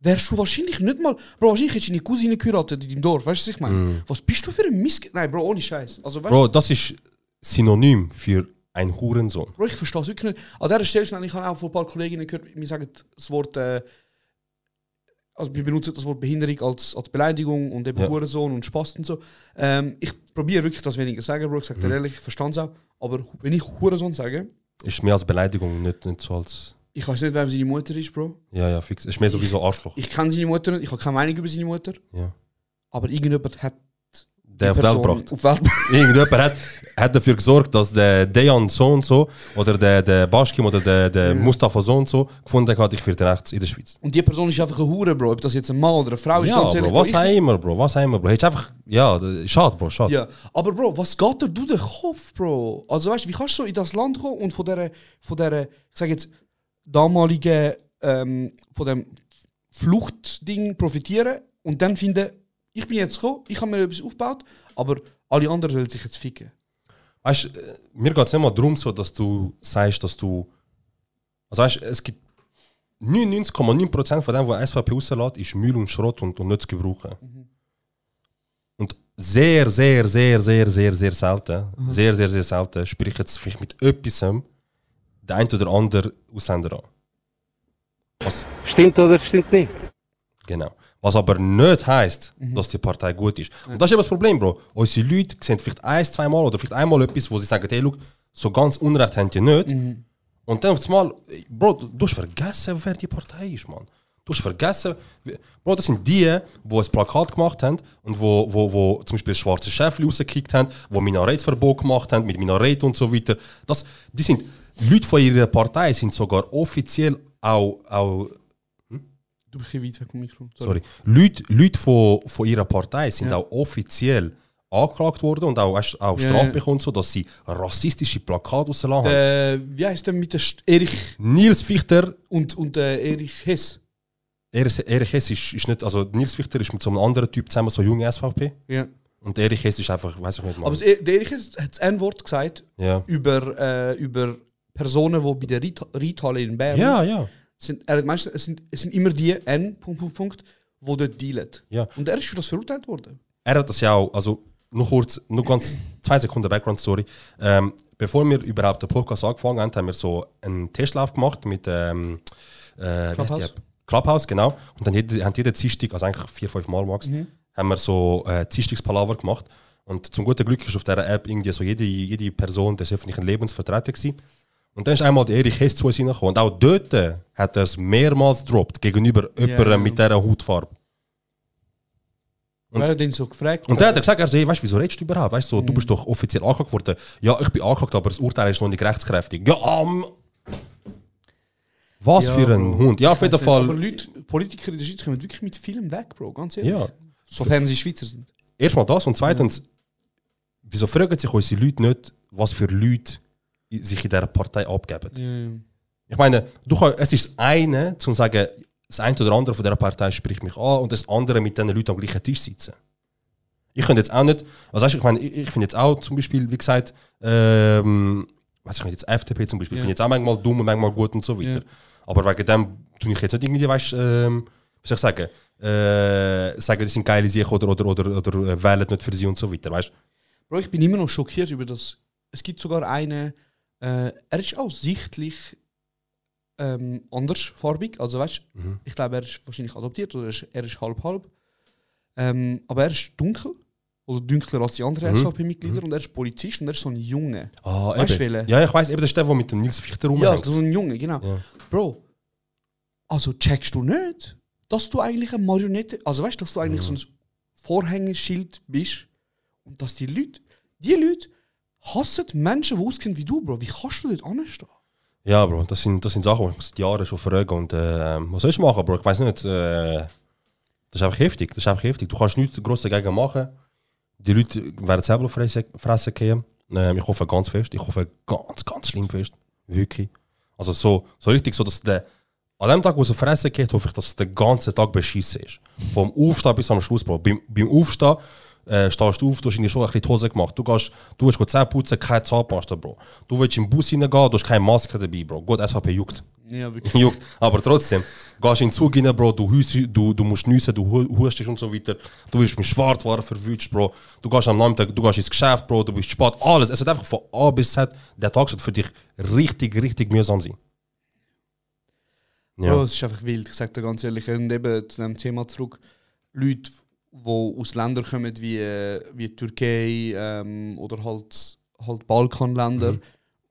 wärst du wahrscheinlich nicht mal. Bro, wahrscheinlich hättest du deine Cousine geheiratet in deinem Dorf. Weißt du, was ich meine? Was bist du für ein Miss... Nein, Bro, ohne Scheiß. Also, weißt Bro, das ist Synonym für ein Hurensohn. Bro, ich verstehe es wirklich nicht. An dieser Stelle schnell, ich habe auch von ein paar Kolleginnen gehört, mir sagen das Wort, äh, also wir benutzen das Wort Behinderung als, als Beleidigung und eben Ja. Hurensohn und Spast und so. Ähm, ich probiere wirklich das weniger zu sagen, Bro, ich sage dir ehrlich, ich verstehe es auch. Aber wenn ich Hurensohn sage, Ist mehr als Beleidigung, nicht, nicht so als. ich weiß nicht, wer seine Mutter ist, Bro. Ja, ja, fix. Ist mehr sowieso Arschloch. Ich kenne seine Mutter nicht, ich habe keine Meinung über seine Mutter, Ja. aber irgendjemand hat Der auf die Welt gebracht. Auf Welt Irgendjemand hat, hat dafür gesorgt, dass der Dejan so und so oder der, der Baschkim oder der, der Mustafa so und so gefunden hat, ich werde rechts in der Schweiz. Und die Person ist einfach eine Hure, Bro. Ob das jetzt ein Mann oder eine Frau ist, Ja, ganz ehrlich. Bro, was auch immer, Bro, was auch immer, Bro. Hättest einfach, ja, schade, Bro, schade. Ja, aber Bro, was geht dir durch den Kopf, Bro? Also weißt du, wie kannst du in das Land kommen und von der, von der, ich sag jetzt, damaligen, ähm, von dem Fluchtding profitieren und dann finden, ich bin jetzt gekommen, ich habe mir etwas aufgebaut, aber alle anderen sollen sich jetzt ficken. Weißt du, äh, mir geht es nicht mal darum, so, dass du sagst, dass du. Also weißt du, es gibt 99,9% von dem, was SVP rauslässt, ist Müll und Schrott und, und nicht zu gebrauchen. Und sehr, sehr, sehr, sehr, sehr, sehr selten, sehr, sehr, sehr selten, sprich jetzt vielleicht mit etwas der ein oder andere Ausländer an. Was, Stimmt oder stimmt nicht? Genau. Was aber nicht heisst, dass die Partei gut ist. Und das ist eben das Problem, Bro. Unsere Leute sehen vielleicht ein, zweimal oder vielleicht einmal etwas, wo sie sagen, hey, look, so ganz Unrecht haben die nicht. Und dann auf einmal, Bro, du, hast vergessen, wer die Partei ist, Mann. Du hast vergessen, Bro, das sind die, die ein Plakat gemacht haben und wo, wo, wo zum Beispiel schwarze Schäfli rausgekickt haben, wo Minaretverbot gemacht haben mit Minaret und so weiter. Das, die sind, Leute von ihrer Partei sind sogar offiziell auch, auch Du bist ein weit weg vom Mikro. sorry, Leute, Leute von, von ihrer Partei sind auch offiziell angeklagt worden und auch, auch Ja, Strafe ja. bekommen, so dass sie rassistische Plakate rausgelassen haben. Äh, wie heißt der mit der St Erich Nils Fichter, und, und äh, Erich Hess? Erich, Erich Hess ist, ist nicht, also Nils Fichter ist mit so einem anderen Typ zusammen, so junge SVP. Ja. Und Erich Hess ist einfach, weiß ich nicht mal. Aber E- der Erich Hess hat das N-Wort gesagt ja. über, äh, über Personen, die bei der Ried- Reithalle in Bern ja, ja, sind, er hat meistens, es, sind, es sind immer die N, Punkt, Punkt, Punkt, die dort dealen. ja. Und er ist für das verurteilt worden. Er hat das ja auch, also nur kurz, nur ganz zwei Sekunden Background-Story. Ähm, bevor wir überhaupt den Podcast angefangen haben, haben wir so einen Testlauf gemacht mit ähm, äh, wie heißt die Clubhouse? Clubhouse, genau. Und dann jede, haben jeden Dienstag, also eigentlich vier, fünf Mal Max, haben wir so äh, Dienstagspalaver gemacht. Und zum guten Glück ist auf dieser App irgendwie so jede, jede Person des öffentlichen Lebens vertreten gewesen. Und dann ist einmal der Erich Hess zu uns hineingekommen. Und auch dort hat er es mehrmals gedroppt gegenüber jemandem ja. mit dieser Hautfarbe. Und hat ihn so gefragt. Und dann hat er gesagt, er so, hey, weißt du, wieso redest du überhaupt? Weißt du, so, du bist doch offiziell angeklagt worden. Ja, ich bin angeklagt, aber das Urteil ist noch nicht rechtskräftig. Ja, um, was Ja, für ein. Hund. Ja, auf jeden nicht, Aber Fall. Leute, Politiker in der Schweiz kommen wirklich mit Filmen weg, Bro, ganz ehrlich. Ja, Sofern sie Schweizer sind. erstmal das und zweitens, wieso fragen sich unsere Leute nicht, was für Leute sich in dieser Partei abgeben? Ja, ja. Ich meine, du kann, es ist das eine, zu sagen, das eine oder andere von dieser Partei spricht mich an und das andere mit diesen Leuten am gleichen Tisch sitzen. Ich könnte jetzt auch nicht, also weißt, du, ich meine, ich, ich finde jetzt auch zum Beispiel, wie gesagt, ähm, weiß ich nicht, jetzt FDP zum Beispiel, Ja. finde ich jetzt auch manchmal dumm und manchmal gut und so weiter. Ja. Aber wegen dem tue ich jetzt nicht irgendwie, weißt ähm, wie soll ich sagen, äh, sagen, die sind geile Sachen oder, oder, oder, oder äh, wählen nicht für sie und so weiter, weißt Bro, ich bin immer noch schockiert über das. Es gibt sogar eine, äh, er ist auch sichtlich ähm, andersfarbig. Also weißt Mhm. ich glaube, er ist wahrscheinlich adoptiert oder er ist, halb-halb. Ähm, aber er ist dunkel. Oder dunkler als die anderen Mhm. SVP-Mitglieder und er ist Polizist und er ist so ein Junge. Ah, Weißt du, eben. Ja, ich weiß, eben das ist der, der mit dem Nils Fichter Ja, rumhängt. so ein Junge, genau. Ja. Bro, also checkst du nicht, dass du eigentlich eine Marionette, also weißt du, dass du eigentlich so ein Vorhängeschild bist und dass die Leute, die Leute hassen Menschen, die auskennen wie du, Bro. Wie kannst du dort anstehen? Ja, Bro, das sind, das sind Sachen, die ich seit Jahren schon frage. Und äh, was soll ich machen, Bro? Ich weiß nicht. Äh, das ist einfach heftig. Das ist einfach heftig. Du kannst nichts groß dagegen machen. Die Leute werden selber auf Fresse, gehen. Ähm, ich hoffe ganz fest. Ich hoffe ganz, ganz schlimm fest. Wirklich. Also so, so richtig so, dass der. An dem Tag, wo es auf Fresse geht, hoffe ich, dass es den ganzen Tag beschissen ist. Vom Aufstehen bis am Schluss, Bro. Beim, beim Aufstehen äh, stehst du auf, du hast irgendwie schon ein bisschen die Hose gemacht. Du gehst, du hast gut Zähne putzen, keine Zahnpasta, Bro. Du willst im Bus reingehen, du hast keine Maske dabei, Bro. Gut, SVP juckt. Ja, wirklich. juckt. Aber trotzdem, gehst in den Zug rein, Bro, du, hüst- du, du musst nüssen, du hu- hustest und so weiter. Du wirst mit Schwarzwaren verwünscht, Bro. Du gehst am Nachmittag, du gehst ins Geschäft, Bro, du bist spät. Alles. Es hat einfach von A bis Z, der Tag sollte für dich richtig, richtig mühsam sein. Bro, Ja. es ist einfach wild, ich sag dir ganz ehrlich. Und eben zu dem Thema zurück. Leute, die aus Ländern kommen wie, äh, wie Türkei ähm, oder halt, halt Balkanländer. Mhm.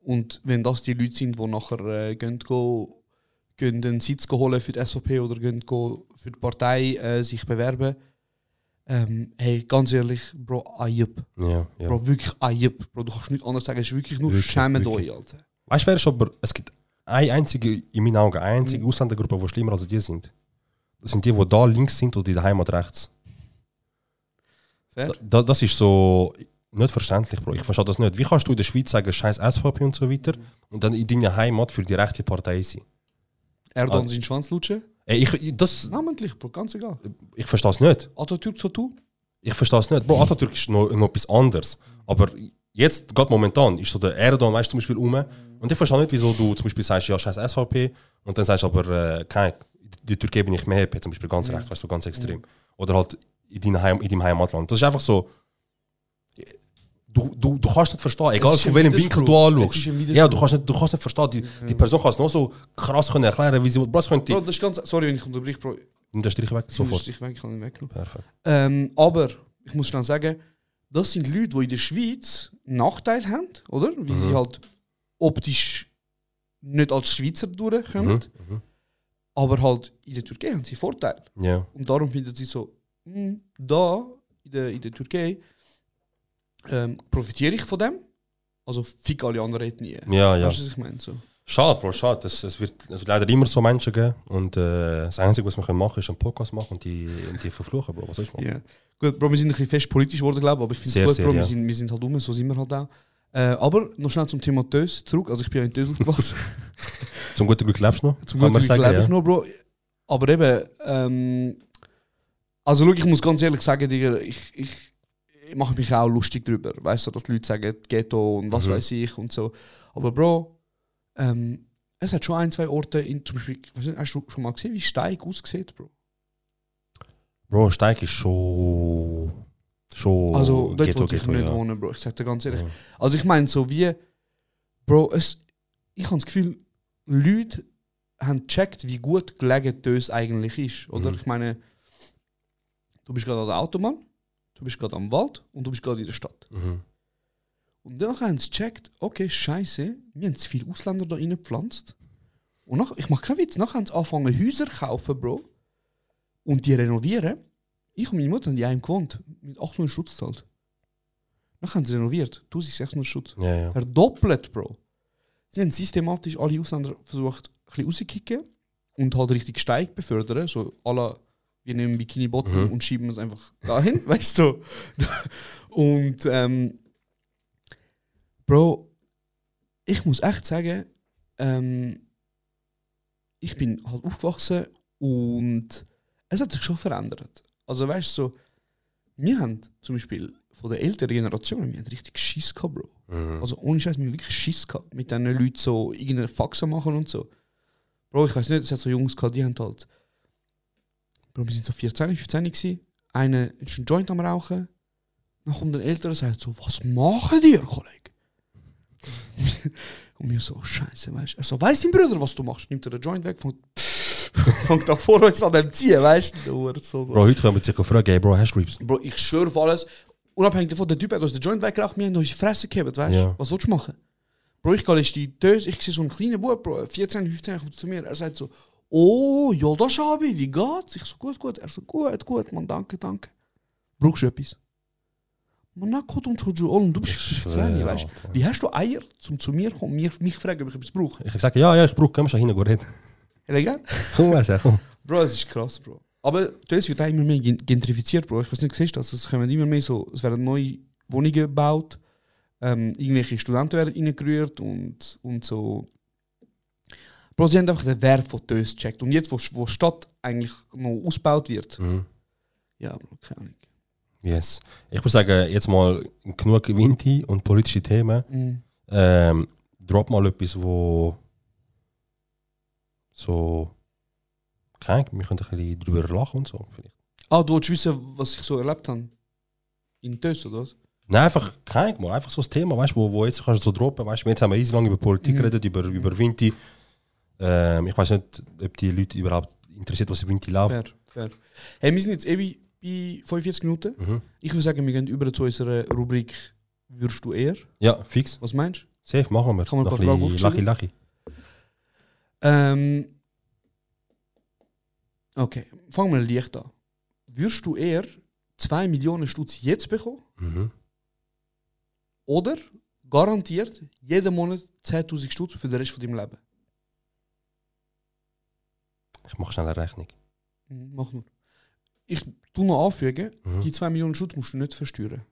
Und wenn das die Leute sind, die nachher äh, gehen, go, gehen einen Sitz holen für die SVP oder gehen go für die Partei äh, sich bewerben, ähm, hey, ganz ehrlich, Bro, ayub. Ja, ja. Bro, wirklich ayub. Bro, du kannst nicht anders sagen, es ist wirklich nur Wirklich, schämen euch, Alter. Weißt du, wer ist aber, es gibt eine einzige, in meinen Augen, eine einzige Ausländergruppe, die schlimmer als die sind. Das sind die, die da links sind und in der Heimat rechts. Wer? Da, das ist so nicht verständlich, Bro. Ich verstehe das nicht. Wie kannst du in der Schweiz sagen, scheiß SVP und so weiter, und dann in deiner Heimat für die rechte Partei sein? Erdogan Ah. seinen Schwanz lutschen? Ey, ich, ich, das, Namentlich, Bro, ganz egal. ich verstehe es nicht. Atatürk-Tattoo? Ich verstehe es nicht. Bro, Atatürk ist noch, noch etwas anderes. Aber jetzt, gerade momentan, ist so der Erdogan, weißt du, zum Beispiel um. Und ich verstehe nicht, wieso du zum Beispiel sagst, ja, scheiß SVP, und dann sagst du aber, äh, kein, die Türkei bin ich mehr zum Beispiel ganz rechts, weißt du, ganz extrem. Oder halt in deinem, Heim, in deinem Heimatland. Das ist einfach so. Du, du, du kannst nicht verstehen, egal von welchem Winkel du anschaust. Ja, du kannst nicht, du kannst nicht verstehen. Die, die Person kann es noch so krass können erklären, wie sie. Das könnte Bro, das ist ganz. Sorry, wenn ich unterbreche, Bro. Nimm den Strich weg, sofort. Ich weg, ich kann ihn weggenommen. Perfekt. Ähm, aber ich muss schnell sagen, das sind Leute, die in der Schweiz einen Nachteil haben, oder? Weil Mhm. sie halt optisch nicht als Schweizer durchkommen. Mhm. Mhm. Aber halt in der Türkei haben sie Vorteile. Ja. Und darum finden sie so, da in der, in der Türkei ähm, profitiere ich von dem. Also fick alle anderen Ethnien. Ja, ja. Weißt du, was ich meine? So. Schade, Bro, schade. Es, es, wird, es wird leider immer so Menschen geben. Und äh, das Einzige, was wir können machen können, ist einen Podcast machen und die, und die verfluchen, Bro. Was soll ich machen? Ja. Gut, Bro, wir sind ein bisschen fest politisch geworden, glaube ich, aber ich finde es gut, sehr, Bro, ja. wir, sind, wir sind halt um, so sind wir halt auch. Äh, aber noch schnell zum Thema Tös zurück. Also ich bin ja in Tös aufgewachsen. Zum guten Glück lebst du noch. zum kann Glück lebe ja. ich noch, Bro. Aber eben, ähm, also schau, ich muss ganz ehrlich sagen, Digga, ich, ich, ich mache mich auch lustig drüber. Weißt du, dass Leute sagen Ghetto und was Mhm. weiß ich und so. Aber Bro, ähm, es hat schon ein, zwei Orte, in, zum Beispiel, du, hast du schon mal gesehen, wie Steig aussieht, Bro? Bro, Steig ist schon. schon Also, dort Ghetto, wollte ich Ghetto, nicht ja. wohnen, Bro. Ich sag dir ganz ehrlich. Ja. Also ich meine so wie, Bro, es, ich habe das Gefühl, Leute haben gecheckt, wie gut gelegen das eigentlich ist. Oder Mhm. ich meine, du bist gerade an der Autobahn, du bist gerade am Wald und du bist gerade in der Stadt. Mhm. Und dann haben sie gecheckt, okay, scheiße, wir haben zu viele Ausländer da reingepflanzt. Und nach, ich mache keinen Witz, nachher haben sie angefangen Häuser kaufen, Bro, und die renovieren Ich und meine Mutter haben in einem gewohnt, mit 800 Schutz gezahlt. Dann haben sie renoviert, 1600 Schutz. Ja, ja. Verdoppelt, Bro. Sie haben systematisch alle Ausländer versucht, ein bisschen rauszukicken und halt richtig steig befördern. So alle, wir nehmen Bikini Bottom Mhm. und schieben es einfach dahin, weißt du? Und ähm, Bro, ich muss echt sagen, ähm, ich bin halt aufgewachsen und es hat sich schon verändert. Also weißt du, so, wir haben zum Beispiel von der älteren Generation, wir haben richtig Schiss gehabt, Bro. Mhm. Also ohne Scheiß, wir haben wirklich Schiss gehabt, mit diesen Leuten so irgendeine Faxe machen und so. Bro, ich weiß nicht, es hat so Jungs gehabt, die haben halt. Bro, wir sind so 14, 15 gewesen. Einer ist ein Joint am Rauchen. Dann kommt der Ältere und sagt so, was machen die, Kollege? und wir so, Scheiße, weißt du? Er so, weiss dein Bruder, was du machst? Nimmt er den Joint weg, fängt, fängt da vor uns an dem ziehen, weißt du? So, Bro, heute können wir sich fragen, hey, Bro, hast du Reeps? Bro, ich schwöre auf alles. Unabhängig davon, der Typ hat uns den Joint weggeraucht, wir haben uns die Fresse gehabt, weißt du? Ja. Was willst du machen? Bro, ich gehe in die Döse, ich sehe so einen kleinen Bub, Bro, 14, 15, er kommt zu mir, er sagt so, oh, ja, das Schabi, wie geht's? Ich so, gut, gut. Er so, gut, gut, man, danke, danke. Brauchst du etwas? Man, na, Gott, und Jojo, und du bist Ich 15, schwöre, weißt du? Wie hast du Eier, zum zu mir kommen, mir, mich fragen, ob ich etwas brauche? Ich sage, ja, ja, ich brauche, komm schon hin, reden. Elegant? Komm, weißt du, komm. Bro, es ist krass, Bro. Aber das wird auch immer mehr gen- gentrifiziert, Bro. Ich weiß nicht, siehst du das? Es kommen immer mehr so, es werden neue Wohnungen gebaut, ähm, irgendwelche Studenten werden reingerührt und, und so. Bro, sie haben einfach den Wert von Tös gecheckt. Und jetzt, wo, wo die Stadt eigentlich noch ausgebaut wird, Mhm. ja, Bro, keine Ahnung. Yes. Ich würde sagen, jetzt mal genug Winti und politische Themen. Mhm. Ähm, drop mal etwas, wo so. Keine Ahnung, wir können ein bisschen drüber lachen und so. Vielleicht. Ah, du willst wissen, was ich so erlebt habe? In Tös, oder was? Nein, einfach, Ahnung, mal, einfach so ein Thema, weißt, wo, wo jetzt kannst du so droppen, weißt, jetzt haben wir easy lange über Politik Mhm. geredet, über, über Winti. Ähm, ich weiß nicht, ob die Leute überhaupt interessiert, was in Winti läuft. Fair, fair. Hey, wir sind jetzt eben bei 45 Minuten. Mhm. Ich würde sagen, wir gehen über zu unserer Rubrik Würdest du eher? Ja, fix. Was meinst du? Safe, machen wir. Kann man ein paar Fragen Lachi, lachi. Ähm, okay, fangen wir leicht an. Würdest du eher 2 Millionen Stutz jetzt bekommen Mhm. oder garantiert jeden Monat 10.000 Stutz für den Rest von deinem Leben? Ich mache schnell eine Rechnung. Mhm, Mach nur. Ich tu noch anfügen, Mhm. die 2 Millionen Stutz musst du nicht versteuern.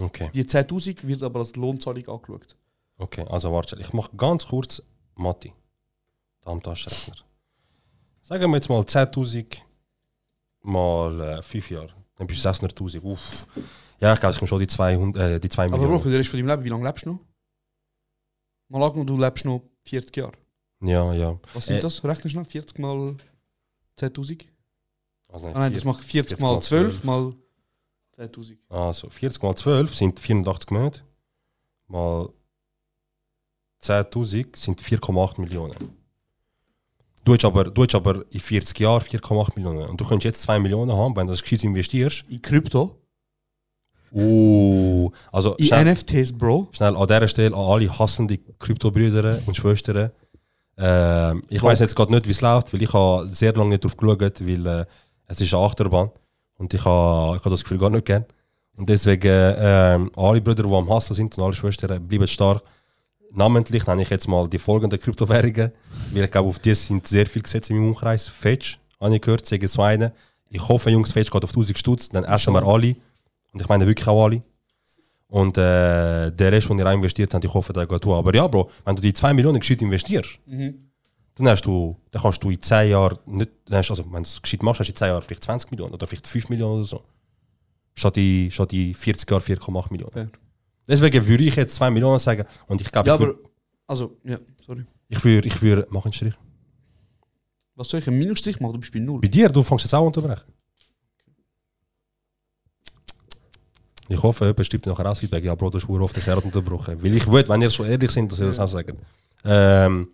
Okay, Die 10.000 wird aber als Lohnzahlung angeschaut. okay, also warte, ich mache ganz kurz Matti. Da am Taschenrechner. Sagen wir jetzt mal 10.000 mal 5 Jahre. Dann bist du 600.000. Uff. Ja, ich glaube, ich komme schon die 200, äh, die 2 Aber Bro, Millionen. für den Rest von deinem Leben, wie lange lebst du noch? Mal angenommen, du lebst noch 40 Jahre. Ja, ja. Was sind Äh, das? Rechne schnell. 40 mal 10.000? Also, Ah, nein, das macht 40 mal 12 mal 10.000. Also 40 mal 12 sind 84 Monate. Mal 10.000 sind 4,8 Millionen. Du hast, aber, du hast aber in 40 Jahren 4,8 Millionen. Und du könntest jetzt 2 Millionen haben, wenn du das gescheit investierst. In Krypto? Uh, also In schnell, NFTs, Bro? schnell an dieser Stelle an alle hassende Kryptobrüder und Schwestern. Ähm, ich weiß jetzt gerade nicht, wie es läuft, weil ich habe sehr lange nicht drauf geschaut, weil äh, es ist eine Achterbahn und ich habe ich habe das Gefühl gar nicht gern. Und deswegen ähm, alle Brüder, die am Hassel sind und alle Schwestern, bleiben stark. Namentlich nenne ich jetzt mal die folgenden Kryptowährungen, weil ich glaube, auf die sind sehr viele Gesetze im Umkreis. Fetch, habe ich gehört, sagen so eine. Ich hoffe, Jungs, Fetch geht auf 1000 Stutz, dann essen wir alle. Und ich meine wirklich auch alle. Und äh, der Rest, den ihr auch investiert habt, ich hoffe, der geht. Aber ja, Bro, wenn du die 2 Millionen gescheit investierst, dann, hast du, dann kannst du in 10 Jahren nicht, dann hast, also wenn du es gescheit machst, hast du in 10 Jahren vielleicht 20 Millionen oder vielleicht 5 Millionen oder so. Statt in, statt in 40 Jahren 4,8 Millionen. Fair. Deswegen würde ich jetzt 2 Millionen sagen. Und ich glaube, Ja, ich aber. würde, Also, ja, sorry. ich würde, ich würde, mach einen Strich. Was soll ich einen Minusstrich machen? Du bist bei Null. Bei dir, du fängst jetzt auch an unterbrechen. Ich hoffe, jemand stimmt nachher aus Feedback. Ja, Bro, du hast oft das Herz unterbrochen. Weil ich will, wenn ihr so ehrlich sind, dass ihr das auch sagen. Ähm,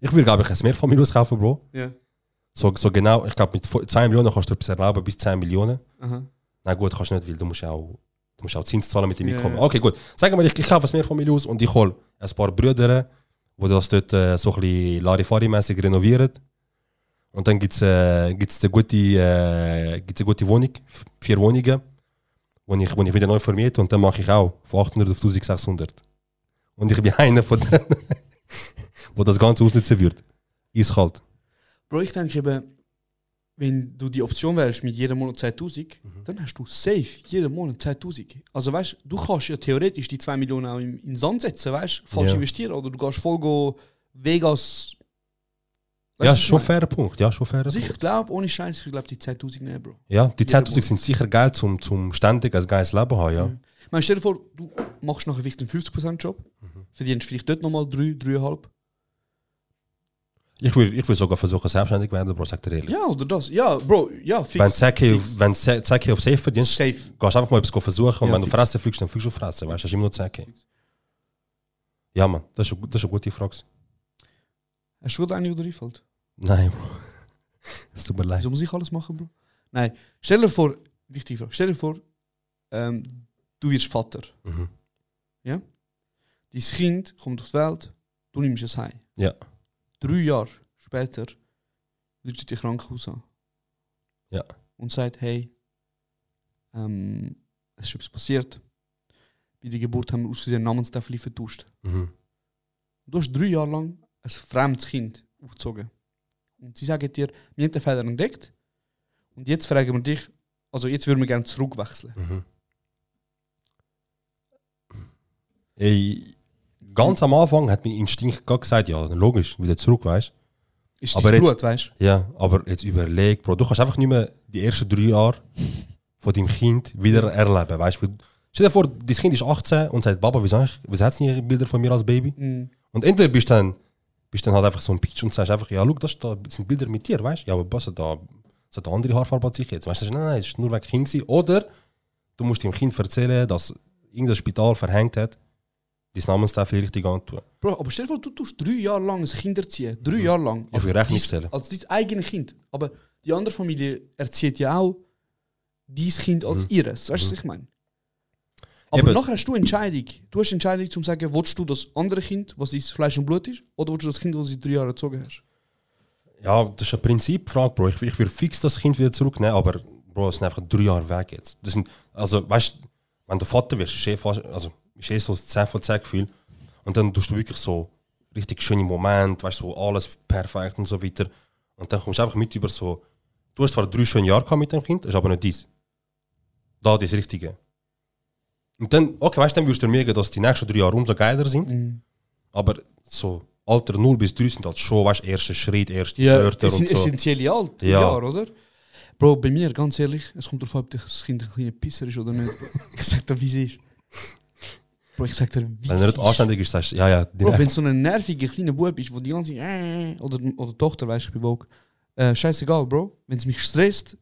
ich würde, glaube ich, ein Mehrfamilienhaus kaufen, Bro. Ja. So, so genau, ich glaube, mit 2 Millionen kannst du etwas erlauben, bis 10 Millionen. Aha. Na gut, kannst du nicht, weil du musst ja auch, du musst auch Zins zahlen mit dem Ja, Einkommen. ja. Okay, gut. Sagen wir, ich, ich kaufe ein Mehrfamilienhaus und ich hole ein paar Brüder, die das dort äh, so ein bisschen Larifari-mäßig renovieren. Und dann gibt es äh, gibt's eine, gute, äh, gibt's eine gute Wohnung, vier Wohnungen, wo ich, wo ich wieder neu vermiete und dann mache ich auch von 800 auf 1600. Und ich bin einer von denen, wo das Ganze ausnutzen wird. Eiskalt. Bro, ich denke eben, wenn du die Option wählst mit jedem Monat 2000, dann hast du safe jeden Monat 2000. Also weißt du, kannst ja theoretisch die 2 Millionen auch in, in den Sand setzen, weißt du, falsch Ja. investieren oder du gehst voll go Vegas. Weißt ja, du, schon fairer Punkt. Ja, schon fairer Also ich glaube, ohne Scheiß, ich glaube die 10.000 nehmen, Bro. Ja, die Jeder 10.000 sind sicher geil, zum, zum ständig ein geiles Leben haben, ja. Ich meine, stell dir vor, du machst nachher vielleicht einen 50%-Job, Mhm. verdienst vielleicht dort nochmal 3, 3,5. Ich will, ich will sogar versuchen, selbstständig zu werden, Bro, sag dir ehrlich. Ja, oder das. Ja, Bro, ja, fix. Wenn du 10K auf- wenn du 10K auf Safe verdienst, Safe. gehst du einfach mal etwas versuchen und Ja, wenn du fix. fressen fliegst, dann fliegst du fressen, weißt du, hast immer nur 10K. Ja, Mann, das ist, eine- das ist eine gute Frage. Hast du eine oder einfällt? Nein, Bro. Es tut mir leid. Wieso muss ich alles machen, Bro? Nein, stell dir vor, wichtige Frage, stell dir vor, ähm, du wirst Vater. Mhm. Dein Kind kommt auf die Welt, du nimmst es heim. Ja. Drei Jahre später ruft die Krankenhaus an. Ja. Und sagt, hey, ähm, es ist etwas passiert. Bei der Geburt haben wir aus Versehen Namenstafel vertauscht. Mhm. Du hast drei Jahre lang ein fremdes Kind aufgezogen. Und sie sagen dir, wir haben den Fehler entdeckt. Und jetzt fragen wir dich, also jetzt würden wir gerne zurückwechseln. Mhm. Ey, ganz am Anfang hat mein Instinkt gerade gesagt, ja, logisch, wieder zurück, weißt Ist Aber das jetzt- Blut, weißt du? Ja, aber jetzt überleg, Bro, du kannst einfach nicht mehr die ersten drei Jahre von deinem Kind wieder erleben, weißt du? Stell dir vor, dein Kind ist 18 und sagt, Baba, wieso, wieso hat nie Bilder von mir als Baby? Mhm. Und entweder bist du dann, bist dann halt einfach so ein Pitch und sagst einfach, ja, schau, das, da sind Bilder mit dir, weißt du? Ja, aber was da, das hat eine andere Haarfarbe als ich jetzt. Weißt du, nein, nein, es ist nur wegen Kind gewesen. Oder du musst dem Kind erzählen, dass irgendein Spital verhängt hat, dein Namenstafel richtig antun. Bro, aber stell dir vor, du tust drei Jahre lang ein Kind erziehen. Drei Jahre lang. Die Rechnung dies- stellen. Als dein eigenes Kind. Aber die andere Familie erzieht ja auch dein Kind als ihres. Weißt du, was ich meine? Aber Eben. nachher hast du Entscheidung. Du hast Entscheidung, zum zu sagen, willst du das andere Kind, was dein Fleisch und Blut ist, oder willst du das Kind, das du seit drei Jahren erzogen hast? Ja, das ist eine Prinzipfrage, Bro. Ich, ich würde fix das Kind wieder zurücknehmen, aber Bro, es sind einfach drei Jahre weg jetzt. Das sind, also, weißt du, wenn du Vater wirst, ist eh, fast, also, ist eh so ein 10 von 10 Gefühl. Und dann tust du wirklich so richtig schöne Momente, weißt du, so alles perfekt und so weiter. Und dann kommst du einfach mit über so, du hast zwar drei schöne Jahre gehabt mit dem Kind, das ist aber nicht dies. Da, das Richtige. Und dann, okay, weißt du, dann würdest du merken, dass die nächsten drei Jahre umso geiler sind. Aber so Alter 0 bis 3 sind halt schon, weißt du, erster Schritt, erste Wörter es und so. essentielle Alter, Ja. Jahre, oder? Bro, bei mir, ganz ehrlich, es kommt darauf an, ob das Kind ein kleiner Pisser ist oder nicht. ich sag dir, wie es ist. Bro, ich sag dir, wie Wenn er nicht anständig ist, sagst du, ja, ja, Bro, wenn so ein nerviger kleiner Bub ist, wo die ganze Zeit oder, oder Tochter, weißt du, ich bin woke. Äh, scheißegal, Bro. Wenn es mich stresst,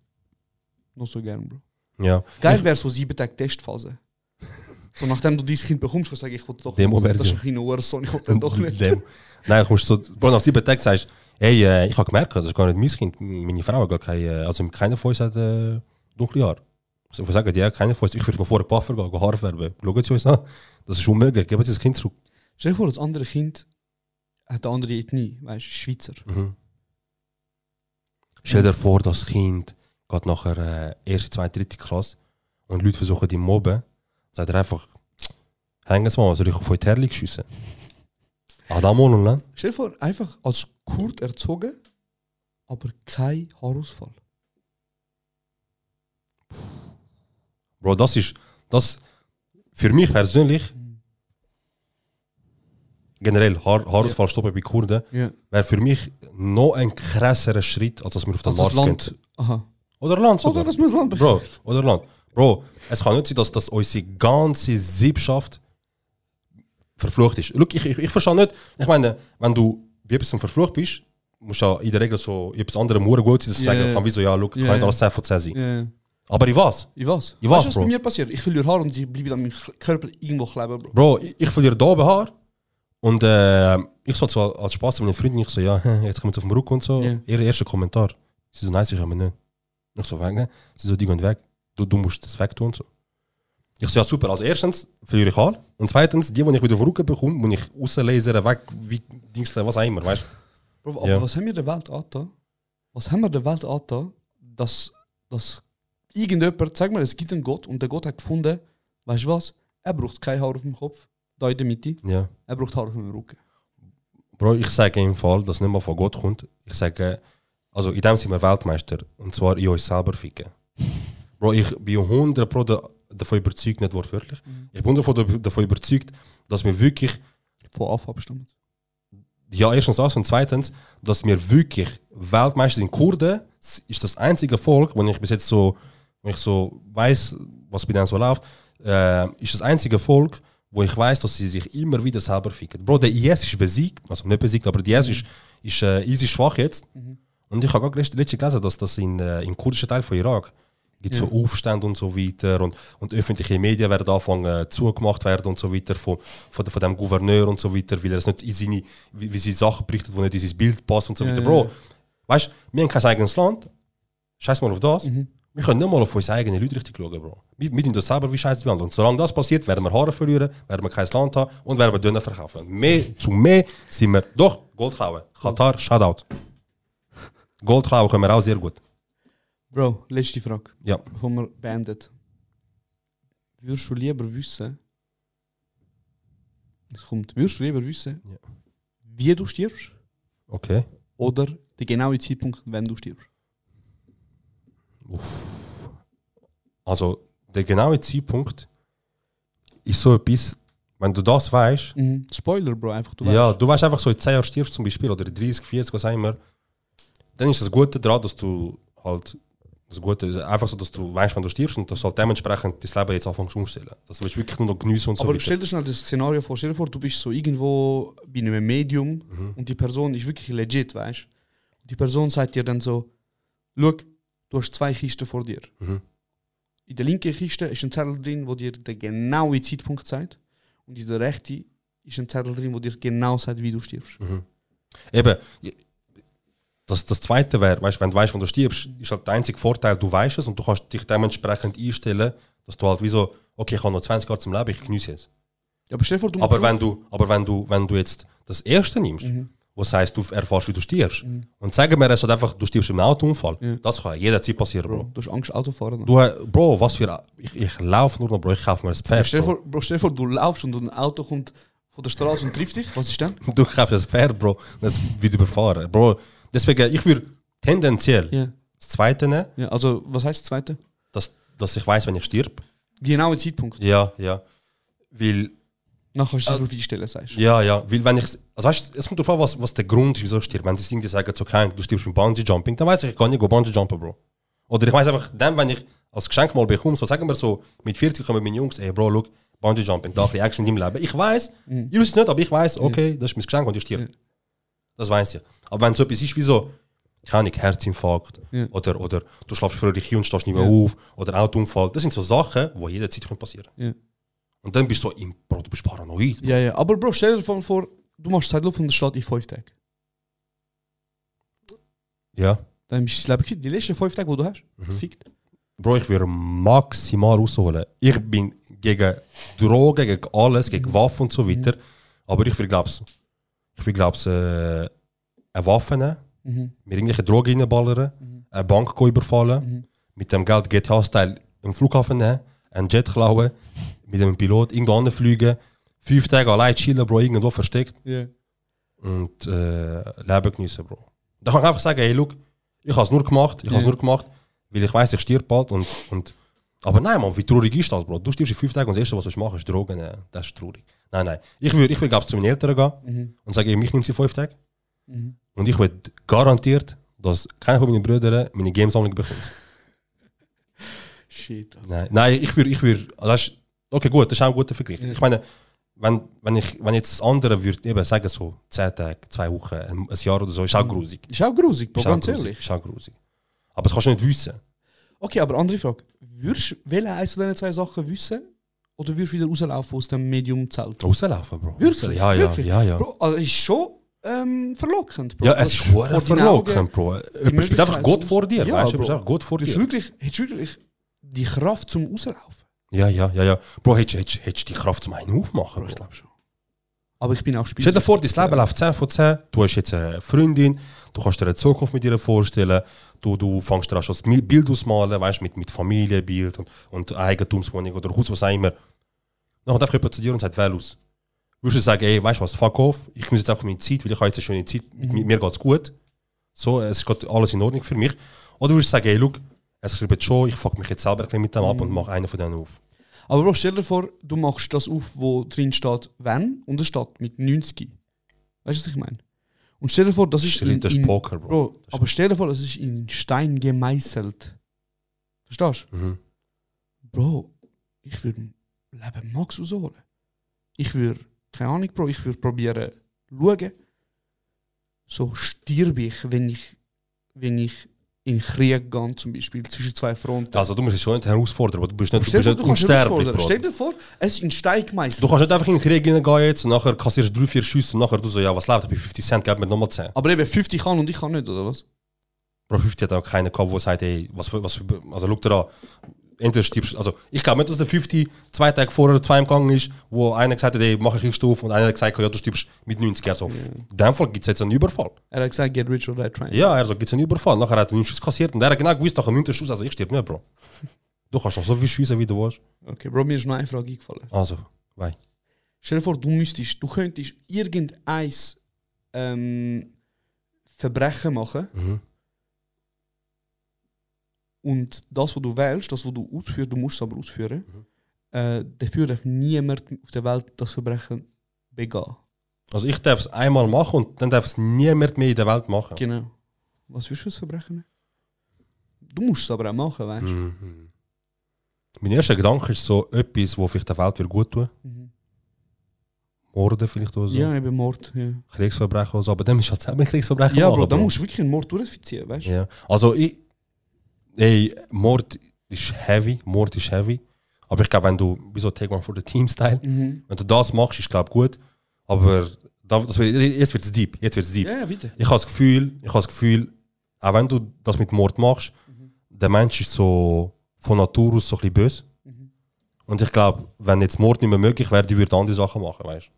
noch so gern, Bro. ja. Geil wäre so sieben Tage Testphase. So, nachdem du dieses Kind bekommst, kannst du sagen, ich will doch Demo-Version. Das ist ein kleiner Uhrensohn, ich will den doch nicht. Dem. Nein, kommst du so, Bro, nach sieben Tagen sagst hey, äh, ich habe gemerkt, das ist gar nicht mein Kind, meine Frau hat gar keine, äh, also keiner von uns hat äh, dunkle Haare. Also, wir sagen, ja, keiner von uns, ich würde noch vor den Puffer gehen, Haare färben. Schauen Sie uns an, das ist unmöglich, geben Sie das Kind zurück. Stell dir vor, das andere Kind hat eine andere Ethnie, weißt du, Schweizer. Mhm. Stell dir vor, das Kind geht nachher äh, erste, zweite, dritte Klasse und Leute versuchen ihn mobben, sagt er einfach, hängen Sie mal, soll ich auf euch Terli schiessen? Ah, da mal und dann. Stell dir vor, einfach als Kurt erzogen, aber kein Haarausfall. Bro, das ist, das, für mich persönlich, generell Haar, Haarausfall stoppen bei Kurden, Ja. wäre für mich noch ein krasserer Schritt, als dass wir auf den das Mars Land. gehen. Aha. Oder Land sogar. Oder das muss Land Bro, oder Land. Bro, es kann nicht sein, dass, dass unsere ganze Siebschaft verflucht ist. Schau, ich, ich, ich verstehe nicht, ich meine, wenn du bei etwas verflucht bist, musst du ja in der Regel so etwas anderem Mure gut sein, dass du sagen ja. kann, wieso, ja, schau, kann Ja, nicht alles 10 von 10 sein. Ja. Aber ich was? Ich was? Ich weißt was, du, was Bro? bei mir passiert? Ich verliere Haar und sie bleiben an meinem Körper irgendwo kleben, Bro. Bro, ich, ich verliere da oben Haar und äh, ich so so als Spaß mit meinen Freunden, ich so, ja, jetzt kommen sie auf den Rücken und so. Ja. Ihr erster Kommentar. Sie so, nein, ich aber nicht. Ich so, weg, ne? Sie so, die gehen weg. Du, du musst das weg tun und so. Ich so, ja super, also erstens verliere ich Haar und zweitens, die, die ich wieder Rücken bekomme, muss ich rauslasern, weg, wie Dingsle, was auch immer, weißt Bro aber Ja. was haben wir der Welt angetan? was haben wir der Welt angetan, dass, dass irgendjemand, sag mal, es gibt einen Gott und der Gott hat gefunden, weißt du was, er braucht kein Haar auf dem Kopf, da in der Mitte, Ja. er braucht Haar auf dem Rücken. Bro, ich sage im Fall, dass nicht mal von Gott kommt. Ich sage, also in dem sind wir Weltmeister. Und zwar in uns selber ficken. Bro, ich bin 100 Pro da- davon überzeugt, nicht wortwörtlich. Ich bin davon, davon überzeugt, dass wir wirklich, Von Anfang bestimmt. ja, erstens das und zweitens, dass wir wirklich Weltmeister sind. Kurden ist das einzige Volk, wenn ich bis jetzt so, wenn ich so weiß, was bei denen so läuft, äh, ist das einzige Volk, wo ich weiß, dass sie sich immer wieder selber ficken. Bro, der IS ist besiegt, also nicht besiegt, aber der IS ist, ist, äh, IS ist schwach jetzt. Und ich habe gerade letztens gelesen, dass das in, äh, im kurdischen Teil von Irak gibt so Aufstände und so weiter und, und öffentliche Medien werden anfangen äh, zugemacht werden und so weiter von, von, von dem Gouverneur und so weiter, weil er es nicht in seine, wie, wie sie Sachen berichtet, die nicht in sein Bild passt und so weiter. Bro, weißt du, wir haben kein eigenes Land, scheiß mal auf das. Wir können nicht mal auf unsere eigenen Leute richtig schauen, Bro. Wir, wir tun das selber wie Scheiße behandeln. Und solange das passiert, werden wir Haare verlieren, werden wir kein Land haben und werden wir Döner verkaufen. Mehr, zu mehr sind wir, doch, Gold klauen. Katar, Shoutout. Gold klauen können wir auch sehr gut. Bro, letzte Frage, Ja. bevor wir beendet. Würdest du lieber wissen, es kommt, würdest du lieber wissen, Ja. wie du stirbst Okay. oder der genaue Zeitpunkt, wenn du stirbst? Also, der genaue Zeitpunkt ist so etwas, wenn du das weißt, Mhm. Spoiler, Bro, einfach du ja, weißt. du weißt einfach so in 10 Jahren stirbst zum Beispiel oder in 30, 40, was auch immer, dann ist das Gute daran, dass du halt das Gute ist einfach so, dass du weißt, wenn du stirbst und dass du halt dementsprechend dein Leben jetzt anfängst umstellen. Dass du willst wirklich nur noch geniessen und so Aber weiter. stell dir schnell das Szenario vor, stell dir vor, du bist so irgendwo bei einem Medium Mhm. und die Person ist wirklich legit, weißt du? Die Person sagt dir dann so, schau, du hast zwei Kisten vor dir. Mhm. In der linken Kiste ist ein Zettel drin, wo dir den genauen Zeitpunkt sagt. Und in der rechten ist ein Zettel drin, wo dir genau sagt, wie du stirbst. Mhm. Eben, das, das Zweite wäre, weißt, wenn du weißt, wann du stirbst, ist halt der einzige Vorteil, du weißt es und du kannst dich dementsprechend einstellen, dass du halt wie so, okay, ich habe noch 20 Jahre zum Leben, ich genieße es. Ja, aber stell vor, du Aber wenn du, aber wenn du, wenn du jetzt das erste nimmst, Mhm. was heißt, du erfährst, wie du stirbst, und sagen wir, es hat einfach, du stirbst im Autounfall, Ja. das kann jederzeit passieren, Bro. Bro, du hast Angst, Autofahren. Du, äh, Bro, was für, ich, ich laufe nur noch, Bro, ich kaufe mir ein Ja, Pferd. stell, dir Bro. vor, Bro, stell vor, du laufst und ein Auto kommt von der Straße und trifft dich. Was ist dann? Du kaufst ein Pferd, Bro, das wird überfahren. Bro, deswegen, ich würde tendenziell Ja. das Zweite nehmen, ja. Also, was heißt das Zweite? dass, dass ich weiß, wenn ich stirb. Genauen Zeitpunkt. Ja, ja. Weil, Nachher kannst du Also- einstellen, sagst du. ja, ja, weil wenn ich, also weißt, es kommt darauf an, was, was der Grund ist, wieso ich stirb. Wenn sie irgendwie sagen, so kein, du stirbst beim Bungee Jumping, dann weiß ich, ich kann nicht go Bungee Jumpen, Bro. Oder ich weiß einfach, dann, wenn ich als Geschenk mal bekomme, so sagen wir so, mit 40 kommen meine Jungs, ey, Bro, look, Bungee Jumping, da ein bisschen Action in deinem Leben. Ich weiß, Mhm. ihr wisst es nicht, aber ich weiß, okay, das ist mein Geschenk und ich stirb. Das weiß ich. Aber wenn so etwas ist wie so, keine Herzinfarkt Ja. oder, oder du schlafst fröhlich und stehst nicht mehr Ja. auf oder Autounfall, das sind so Sachen, die jederzeit können passieren Ja. Und dann bist du so, im, Bro, du bist paranoid. Ja, ja. Aber Bro, stell dir vor, du machst Zeitlauf und es steht in fünf Tagen. Ja. Dann bist du Leben quitt. Die letzten fünf Tage, die du hast, Mhm. fickt. Bro, ich würde maximal rausholen. Ich bin gegen Drogen, gegen alles, gegen Waffen und so weiter. Aber ich will, glaub's, ich will, glaub's, äh, eine Waffe nehmen, Mhm. mir irgendwelche Drogen reinballern, Mhm. eine Bank überfallen, Mhm. mit dem Geld GTA-Style im Flughafen nehmen, einen Jet klauen, mit einem Pilot irgendwo anfliegen, fünf Tage allein chillen, Bro, irgendwo versteckt Ja. und äh, Leben genießen, Bro. Da kann ich einfach sagen, hey, look, ich habe es nur gemacht, ich habe es Ja. nur gemacht, weil ich weiß, ich stirb bald und, und aber nein, Mann, wie traurig ist das, Bro? Du stirbst in fünf Tagen und das Erste, was du machen, ist Drogen. nehmen. das ist traurig. Nein, nein. Ich würde, ich glaub's, zu meinen Eltern gehen Mhm. und sagen, mich nimmt sie fünf Tage. Mhm. Und ich will garantiert, dass keiner von meinen Brüdern meine Gamesammlung bekommt. Shit. Alter. Nein, nein ich würde, ich würde, das okay, gut, das ist auch ein guter Vergleich. Ja. Ich meine, wenn, wenn, ich, wenn jetzt das andere würde, eben sagen, so 10 Tage, 2 Wochen, ein, ein Jahr oder so, ist auch grusig. Ist auch grusig, Ist ganz ehrlich. Ist auch grusig. Aber das kannst du nicht wissen. Okay, aber andere Frage. Würdest du welche eins von diesen zwei Sachen wissen? Oder würdest du wieder rauslaufen aus dem Medium-Zelt? Rauslaufen, Bro. Wirklich? Ja, ja, Wirklich? ja, ja. Bro, also ist schon ähm, verlockend, Bro. Ja, es ist hure deinen Augen- verlockend, Bro. Jemand spielt einfach Gott vor dir, Ja, weißt du? Einfach Gott vor dir. wirklich, hättest wirklich die Kraft zum rauslaufen. Ja, ja, ja, ja. Bro, hättest hättest- hättest du die Kraft zum einen aufmachen, Bro, ich glaube schon. Aber ich bin auch Stell dir vor, dein Leben läuft 10 von 10. Du hast jetzt eine Freundin, du kannst dir eine Zukunft mit ihr vorstellen. Du, du fängst dir an schon das Bild ausmalen, weißt, mit, mit Familienbild und, und Eigentumswohnung oder Haus, was auch immer. Dann kommt einfach jemand zu dir und sagt, wähl aus. Würdest du sagen, ey, weißt du was, fuck off, ich genieße jetzt einfach meine Zeit, weil ich habe jetzt eine schöne Zeit, Mhm. mit mir geht's gut. So, es geht alles in Ordnung für mich. Oder würdest du sagen, ey, look, es schreibt schon, ich fuck mich jetzt selber ein bisschen mit dem ab und Mhm. mache einen von denen auf. Aber Bro, stell dir vor, du machst das auf, wo drin steht, wenn, und es steht mit 90. Weißt du, was ich meine? Und stell dir vor, das ist. Shit, das ist Poker, Bro. Bro, Das aber stell dir vor, das ist in Stein gemeißelt. Verstehst Mhm. du? Bro, ich würde Leben Max rausholen. Ich würde, keine Ahnung, Bro, ich würde probieren, schauen. So stirb ich, wenn ich, wenn ich in Krieg gehe, zum Beispiel, zwischen zwei Fronten. Also, du musst es schon nicht herausfordern, aber du bist nicht, du bist nicht unsterblich. Stell dir vor, es ist in Stein gemeißelt. Du kannst nicht einfach in den Krieg reingehen jetzt und nachher kassierst du drei, vier Schüsse und nachher du so, ja, was läuft, ich bin 50 Cent, gib mir nochmal 10. Aber eben 50 kann und ich kann nicht, oder was? Bro, 50 hat auch keiner gehabt, der sagt, ey, was, was, für- also schau dir an, entweder stirbst also ich glaube nicht, dass der 50 zwei Tage vorher zu einem gegangen ist, wo einer gesagt hat, ey, mach ich Stufe und einer hat gesagt, ja, du stirbst mit 90. Also, in dem Fall gibt es jetzt einen Überfall. Er hat gesagt, get rich or die trying. Ja, also gibt es einen Überfall. Nachher hat er einen Schuss kassiert und er hat genau gewusst, nach einem 9. Schuss, also ich stirb nicht, Bro. Du kannst noch so viel schiessen, wie du willst. Okay, Bro, mir ist noch eine Frage eingefallen. Also, wei. Stell dir vor, du müsstest, du könntest irgendein ähm, Verbrechen machen Mhm. Und das, was du wählst, das, was du ausführst, du musst es aber ausführen, Mhm. äh, dafür darf niemand auf der Welt das Verbrechen begehen. Also ich darf es einmal machen und dann darf es niemand mehr in der Welt machen. Genau. Was willst du für das Verbrechen? Du musst es aber auch machen, weißt du? Mhm. Mein erster Gedanke ist so etwas, wo vielleicht der Welt wird gut tun. Mhm. Morden vielleicht oder so. Ja, eben Mord. Ja, Kriegsverbrechen oder so. Aber dann ist halt selber ein Kriegsverbrechen ja machen, Bro, da musst du wirklich einen Mord durchfizieren, weißt du? Ja. Also ich... Ey, Mord ist heavy. Mord ist heavy. Aber ich glaube, wenn du... Wieso Take One for the Team-Style? Mhm. Wenn du das machst, ist glaube gut. Aber da, das wird, jetzt wird es deep. Jetzt wird's deep. Ja, bitte. Ich habe das Gefühl, ich habe das Gefühl, auch wenn du das mit Mord machst, der Mensch ist so von Natur aus so ein bisschen böse. Und ich glaube, wenn jetzt Mord nicht mehr möglich wäre, die würden andere Sachen machen, weißt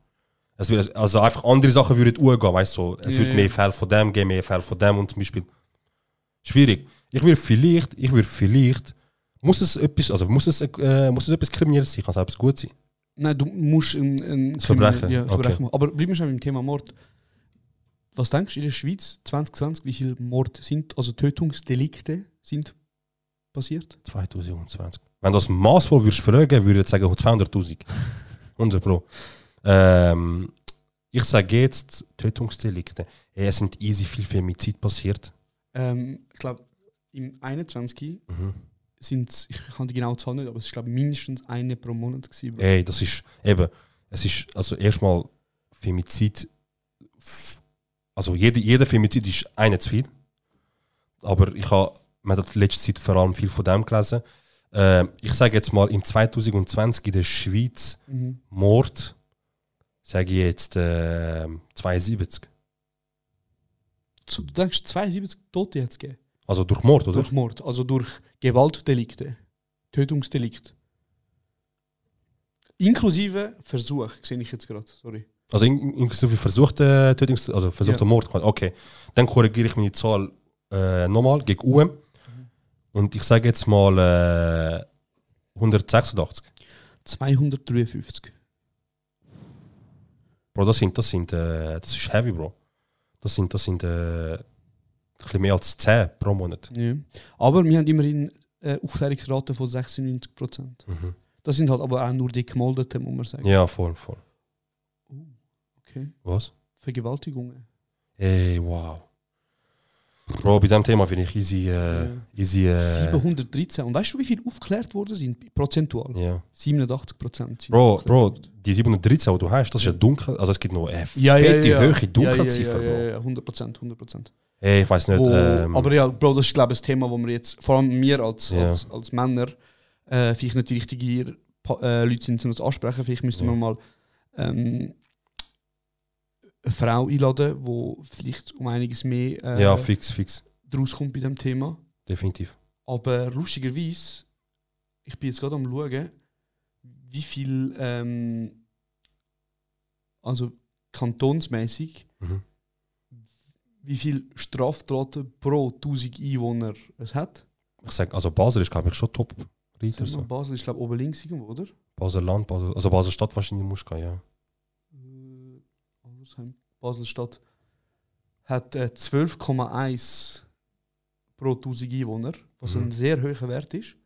es würde, Also einfach andere Sachen würden umgehen, weißt du. So. Es Ja, würde ja. mehr Fälle von dem geben, mehr Fälle von dem und zum Beispiel. Schwierig. Ich würde vielleicht, ich würde vielleicht, muss es etwas, also muss es, äh, muss es etwas Kriminelles sein, kann es etwas gut sein. Nein, du musst ein, ein Verbrechen, Ja, okay. Verbrechen machen. Aber bleiben wir schon beim Thema Mord. Was denkst du in der Schweiz 2020, wie viele Mord sind, also Tötungsdelikte sind passiert? 2020. Wenn du das maßvoll würdest fragen, würde ich sagen 200.000. 100 Pro. Ähm, ich sage jetzt Tötungsdelikte. Es sind easy viel Femizid passiert. Ähm, ich glaube, im 21 Mhm. sind ich habe die genaue Zahl nicht, aber es ist glaube mindestens eine pro Monat gewesen. Ey, das ist eben, es ist also erstmal Femizid. Also jeder, jeder Femizid ist einer zu viel. Aber ich habe, man hat in letzter Zeit vor allem viel von dem gelesen. Ähm, ich sage jetzt mal, im 2020 in der Schweiz Mhm. Mord, sage ich jetzt äh, 72. So, du denkst 72 Tote jetzt gegeben? Also durch Mord, oder? Durch Mord, also durch Gewaltdelikte, Tötungsdelikte. Inklusive Versuch, sehe ich jetzt gerade, sorry. Also in, inklusive versuchte Tötungs also versuchter Ja. Mord. Okay, dann korrigiere ich meine Zahl äh, nochmal gegen UM. Und ich sage jetzt mal äh, 186. 253. Bro, das sind, das sind, äh, das ist heavy, Bro. Das sind, das sind äh, bisschen mehr als 10 pro Monat. Ja. Aber wir haben immerhin äh, Aufklärungsrate von 96%. Mhm. Das sind halt aber auch nur die gemoldeten, muss man sagen. Ja, voll, voll. Okay. Was? Vergewaltigungen. Ey, wow. Bro, bei diesem Thema bin ich easy, äh, Ja. easy, äh, 713. Und weißt du, wie viel aufgeklärt worden sind? Prozentual. ja. 87 Prozent. Bro, Bro, die 713, die du hast, das ist ja dunkel, also es gibt noch eine Ja, ja, fette, ja. hohe Dunkelziffer, ja, ja, ja, ja, 100 Prozent, 100 Prozent. Ey, ich weiß nicht, Wo- ähm, aber ja, Bro, das ist glaube ich das Thema, wo wir jetzt, vor allem wir als, Ja. als, als Männer, äh, vielleicht nicht die richtigen äh, Leute sind, um das ansprechen. Vielleicht müssten Ja. wir mal ähm, eine Frau einladen, die vielleicht um einiges mehr äh, ja, fix, fix, draus kommt bei dem Thema. definitiv. Aber lustigerweise, ich bin jetzt gerade am schauen, wie viel, ähm, also kantonsmäßig, Mhm. Wie viel Straftaten pro 1000 Einwohner es hat. Ich sag, also Basel ist, glaube ich, schon top. Reiter, So. Basel ist, glaube ich, oben links irgendwo, oder? Basel Land, Basel, also Basel Stadt wahrscheinlich muss gehen, ja. Äh, Basel-Stadt hat äh, 12,1 pro 1000 Einwohner, was Mhm. ein sehr hoher Wert ist.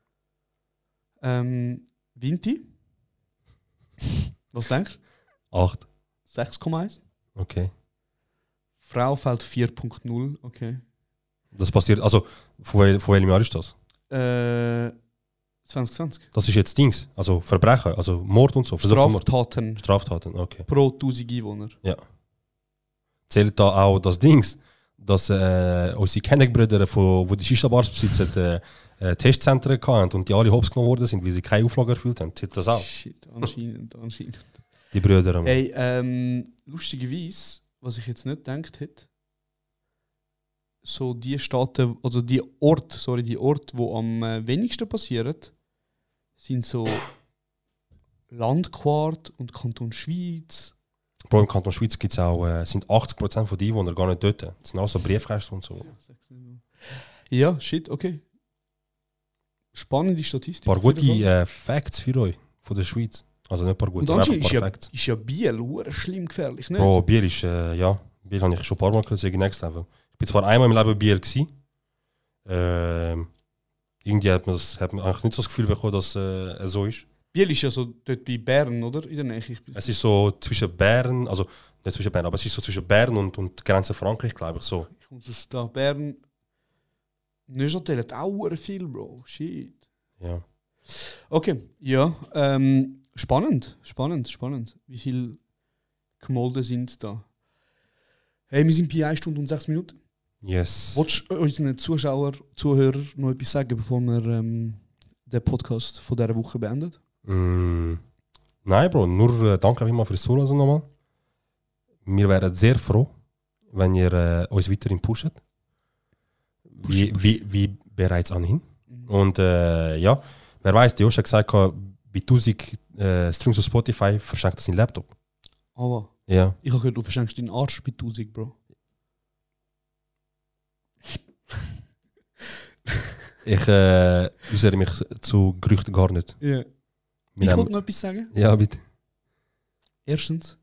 Ähm, Vinti, was denkst du? 6,1. Okay. Fraufeld 4,0, okay. Das passiert, also von, wel, von welchem Jahr ist das? Äh, 2020. Das ist jetzt Dings, also Verbrechen, also Mord und so. Straftaten Straftaten, okay. pro 1000 Einwohner. Zählt da auch das Dings, dass äh, unsere Kennenbrüder, von, wo die Shisha-Bars besitzen, äh, äh, Testzentren hatten und die alle hops genommen worden sind, weil sie keine Auflage erfüllt haben. Zählt das auch? Shit, anscheinend, anscheinend. Die Brüder. Mann. Hey, ähm, lustigerweise, was ich jetzt nicht gedacht hätte, so die Staaten, also die Ort, sorry, die Ort, wo am äh, wenigsten passiert, sind so Landquart und Kanton Schweiz. Bro, im Kanton Schweiz gibt's auch, äh, sind 80% von den Einwohnern gar nicht dort. Das sind auch so Briefkästen und so. Ja, shit, okay. Spannende Ein Statistik. paar auf gute äh, Facts für euch von der Schweiz. Also nicht paar gute, einfach ist paar ja, ist ja Biel hure schlimm gefährlich, nicht? Bro, Bier ist, äh, ja, Bier habe ich schon ein paar Mal gehört, sagen Next Level. Ich bin zwar einmal im Leben Bier gewesen. Ähm, irgendwie hat man, das, hat man eigentlich nicht so das Gefühl bekommen, dass äh, es so ist. Biel ist ja so dort bei Bern, oder? In der Nähe. Es ist so zwischen Bern, also nicht zwischen Bern, aber es ist so zwischen Bern und, und Grenze Frankreich, glaube ich, so. Ich muss es da Bern. Neuchâtel hat auch viel, Bro. Shit. Ja. Okay, ja. Ähm, spannend, spannend, spannend. Wie viele Gemälde sind da? Hey, wir sind bei 1 Stunde und 6 Minuten. Yes. Wolltest du unseren Zuschauer, Zuhörer noch etwas sagen, bevor wir ähm, den Podcast von dieser Woche beenden? Mm, nein, Bro, nur äh, danke vielmals fürs Zuhören nochmal. Wir wären sehr froh, wenn ihr äh, uns weiterhin pusht. Wie, wie, wie bereits anhin. Und äh, ja, wer weiß, Josh hat gesagt, 1000 äh, Streams auf Spotify verschenkt er seinen Laptop. Aber Ja. ich habe gehört, du verschenkst deinen Arsch bei 1000, Bro. Ich äh, äußere mich zu Gerüchten gar nicht. Ja. Wir Ich wollte noch etwas sagen. ja, bitte. Erstens,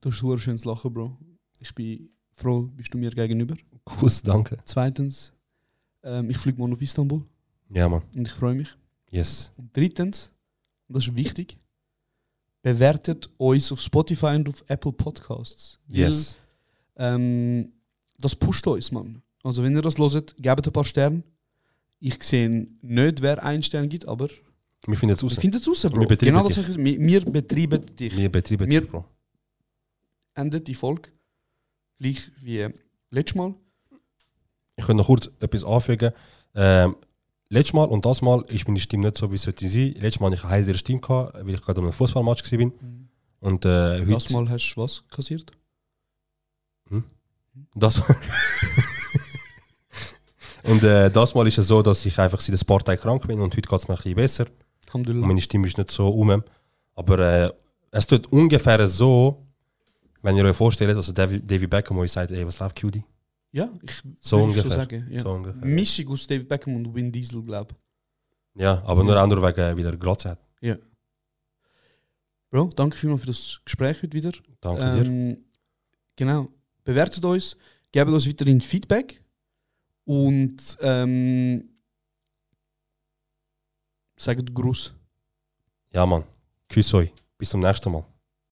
du hast ein schönes Lachen, Bro. Ich bin froh, bist du mir gegenüber. Kuss, danke. Zweitens, ähm, ich fliege morgen auf Istanbul Ja, Mann. und ich freue mich. Yes. Und drittens, und das ist wichtig, bewertet uns auf Spotify und auf Apple Podcasts. Weil, Yes. Ähm, das pusht uns, Mann. Also wenn ihr das hört, gebt ein paar Sterne. Ich sehe nicht, wer einen Stern gibt, aber Wir finden es raus. wir finden es raus, Bro. Wir betreiben genau das dich. ich, wir, wir betreiben dich. Wir betreiben Wir- dich, Bro. Endet die Folge gleich wie letztes Mal. Ich könnte noch kurz etwas anfügen. Ähm, letztes Mal und das Mal ist meine Stimme nicht so, wie es sollte sein. Letztes Mal hatte ich eine heißere Stimme, gehabt, weil ich gerade an einem Fußballmatch war. Und äh, heute. Das Mal hast du was kassiert? Das und äh, das Mal ist es so, dass ich einfach seit ein paar Tagen krank bin und heute geht es mir ein bisschen besser. Und meine Stimme ist nicht so um. Aber äh, es tut ungefähr so, wenn ihr euch vorstellt, dass David, David Beckham euch sagt, ey, was läuft, Cutie? Ja, ich So ungefähr. so sagen. Ja. So ungefähr. Mischung aus David Beckham und Vin Diesel, glaube Ja, aber nur auch nur wegen äh, wieder Glatze hat. ich. Bro, danke vielmals für das Gespräch heute wieder. Danke dir. Ähm, genau. Bewertet uns, gebt uns weiterhin Feedback und ähm, sagt Gruß. Ja, Mann. Küss euch. Bis zum nächsten Mal.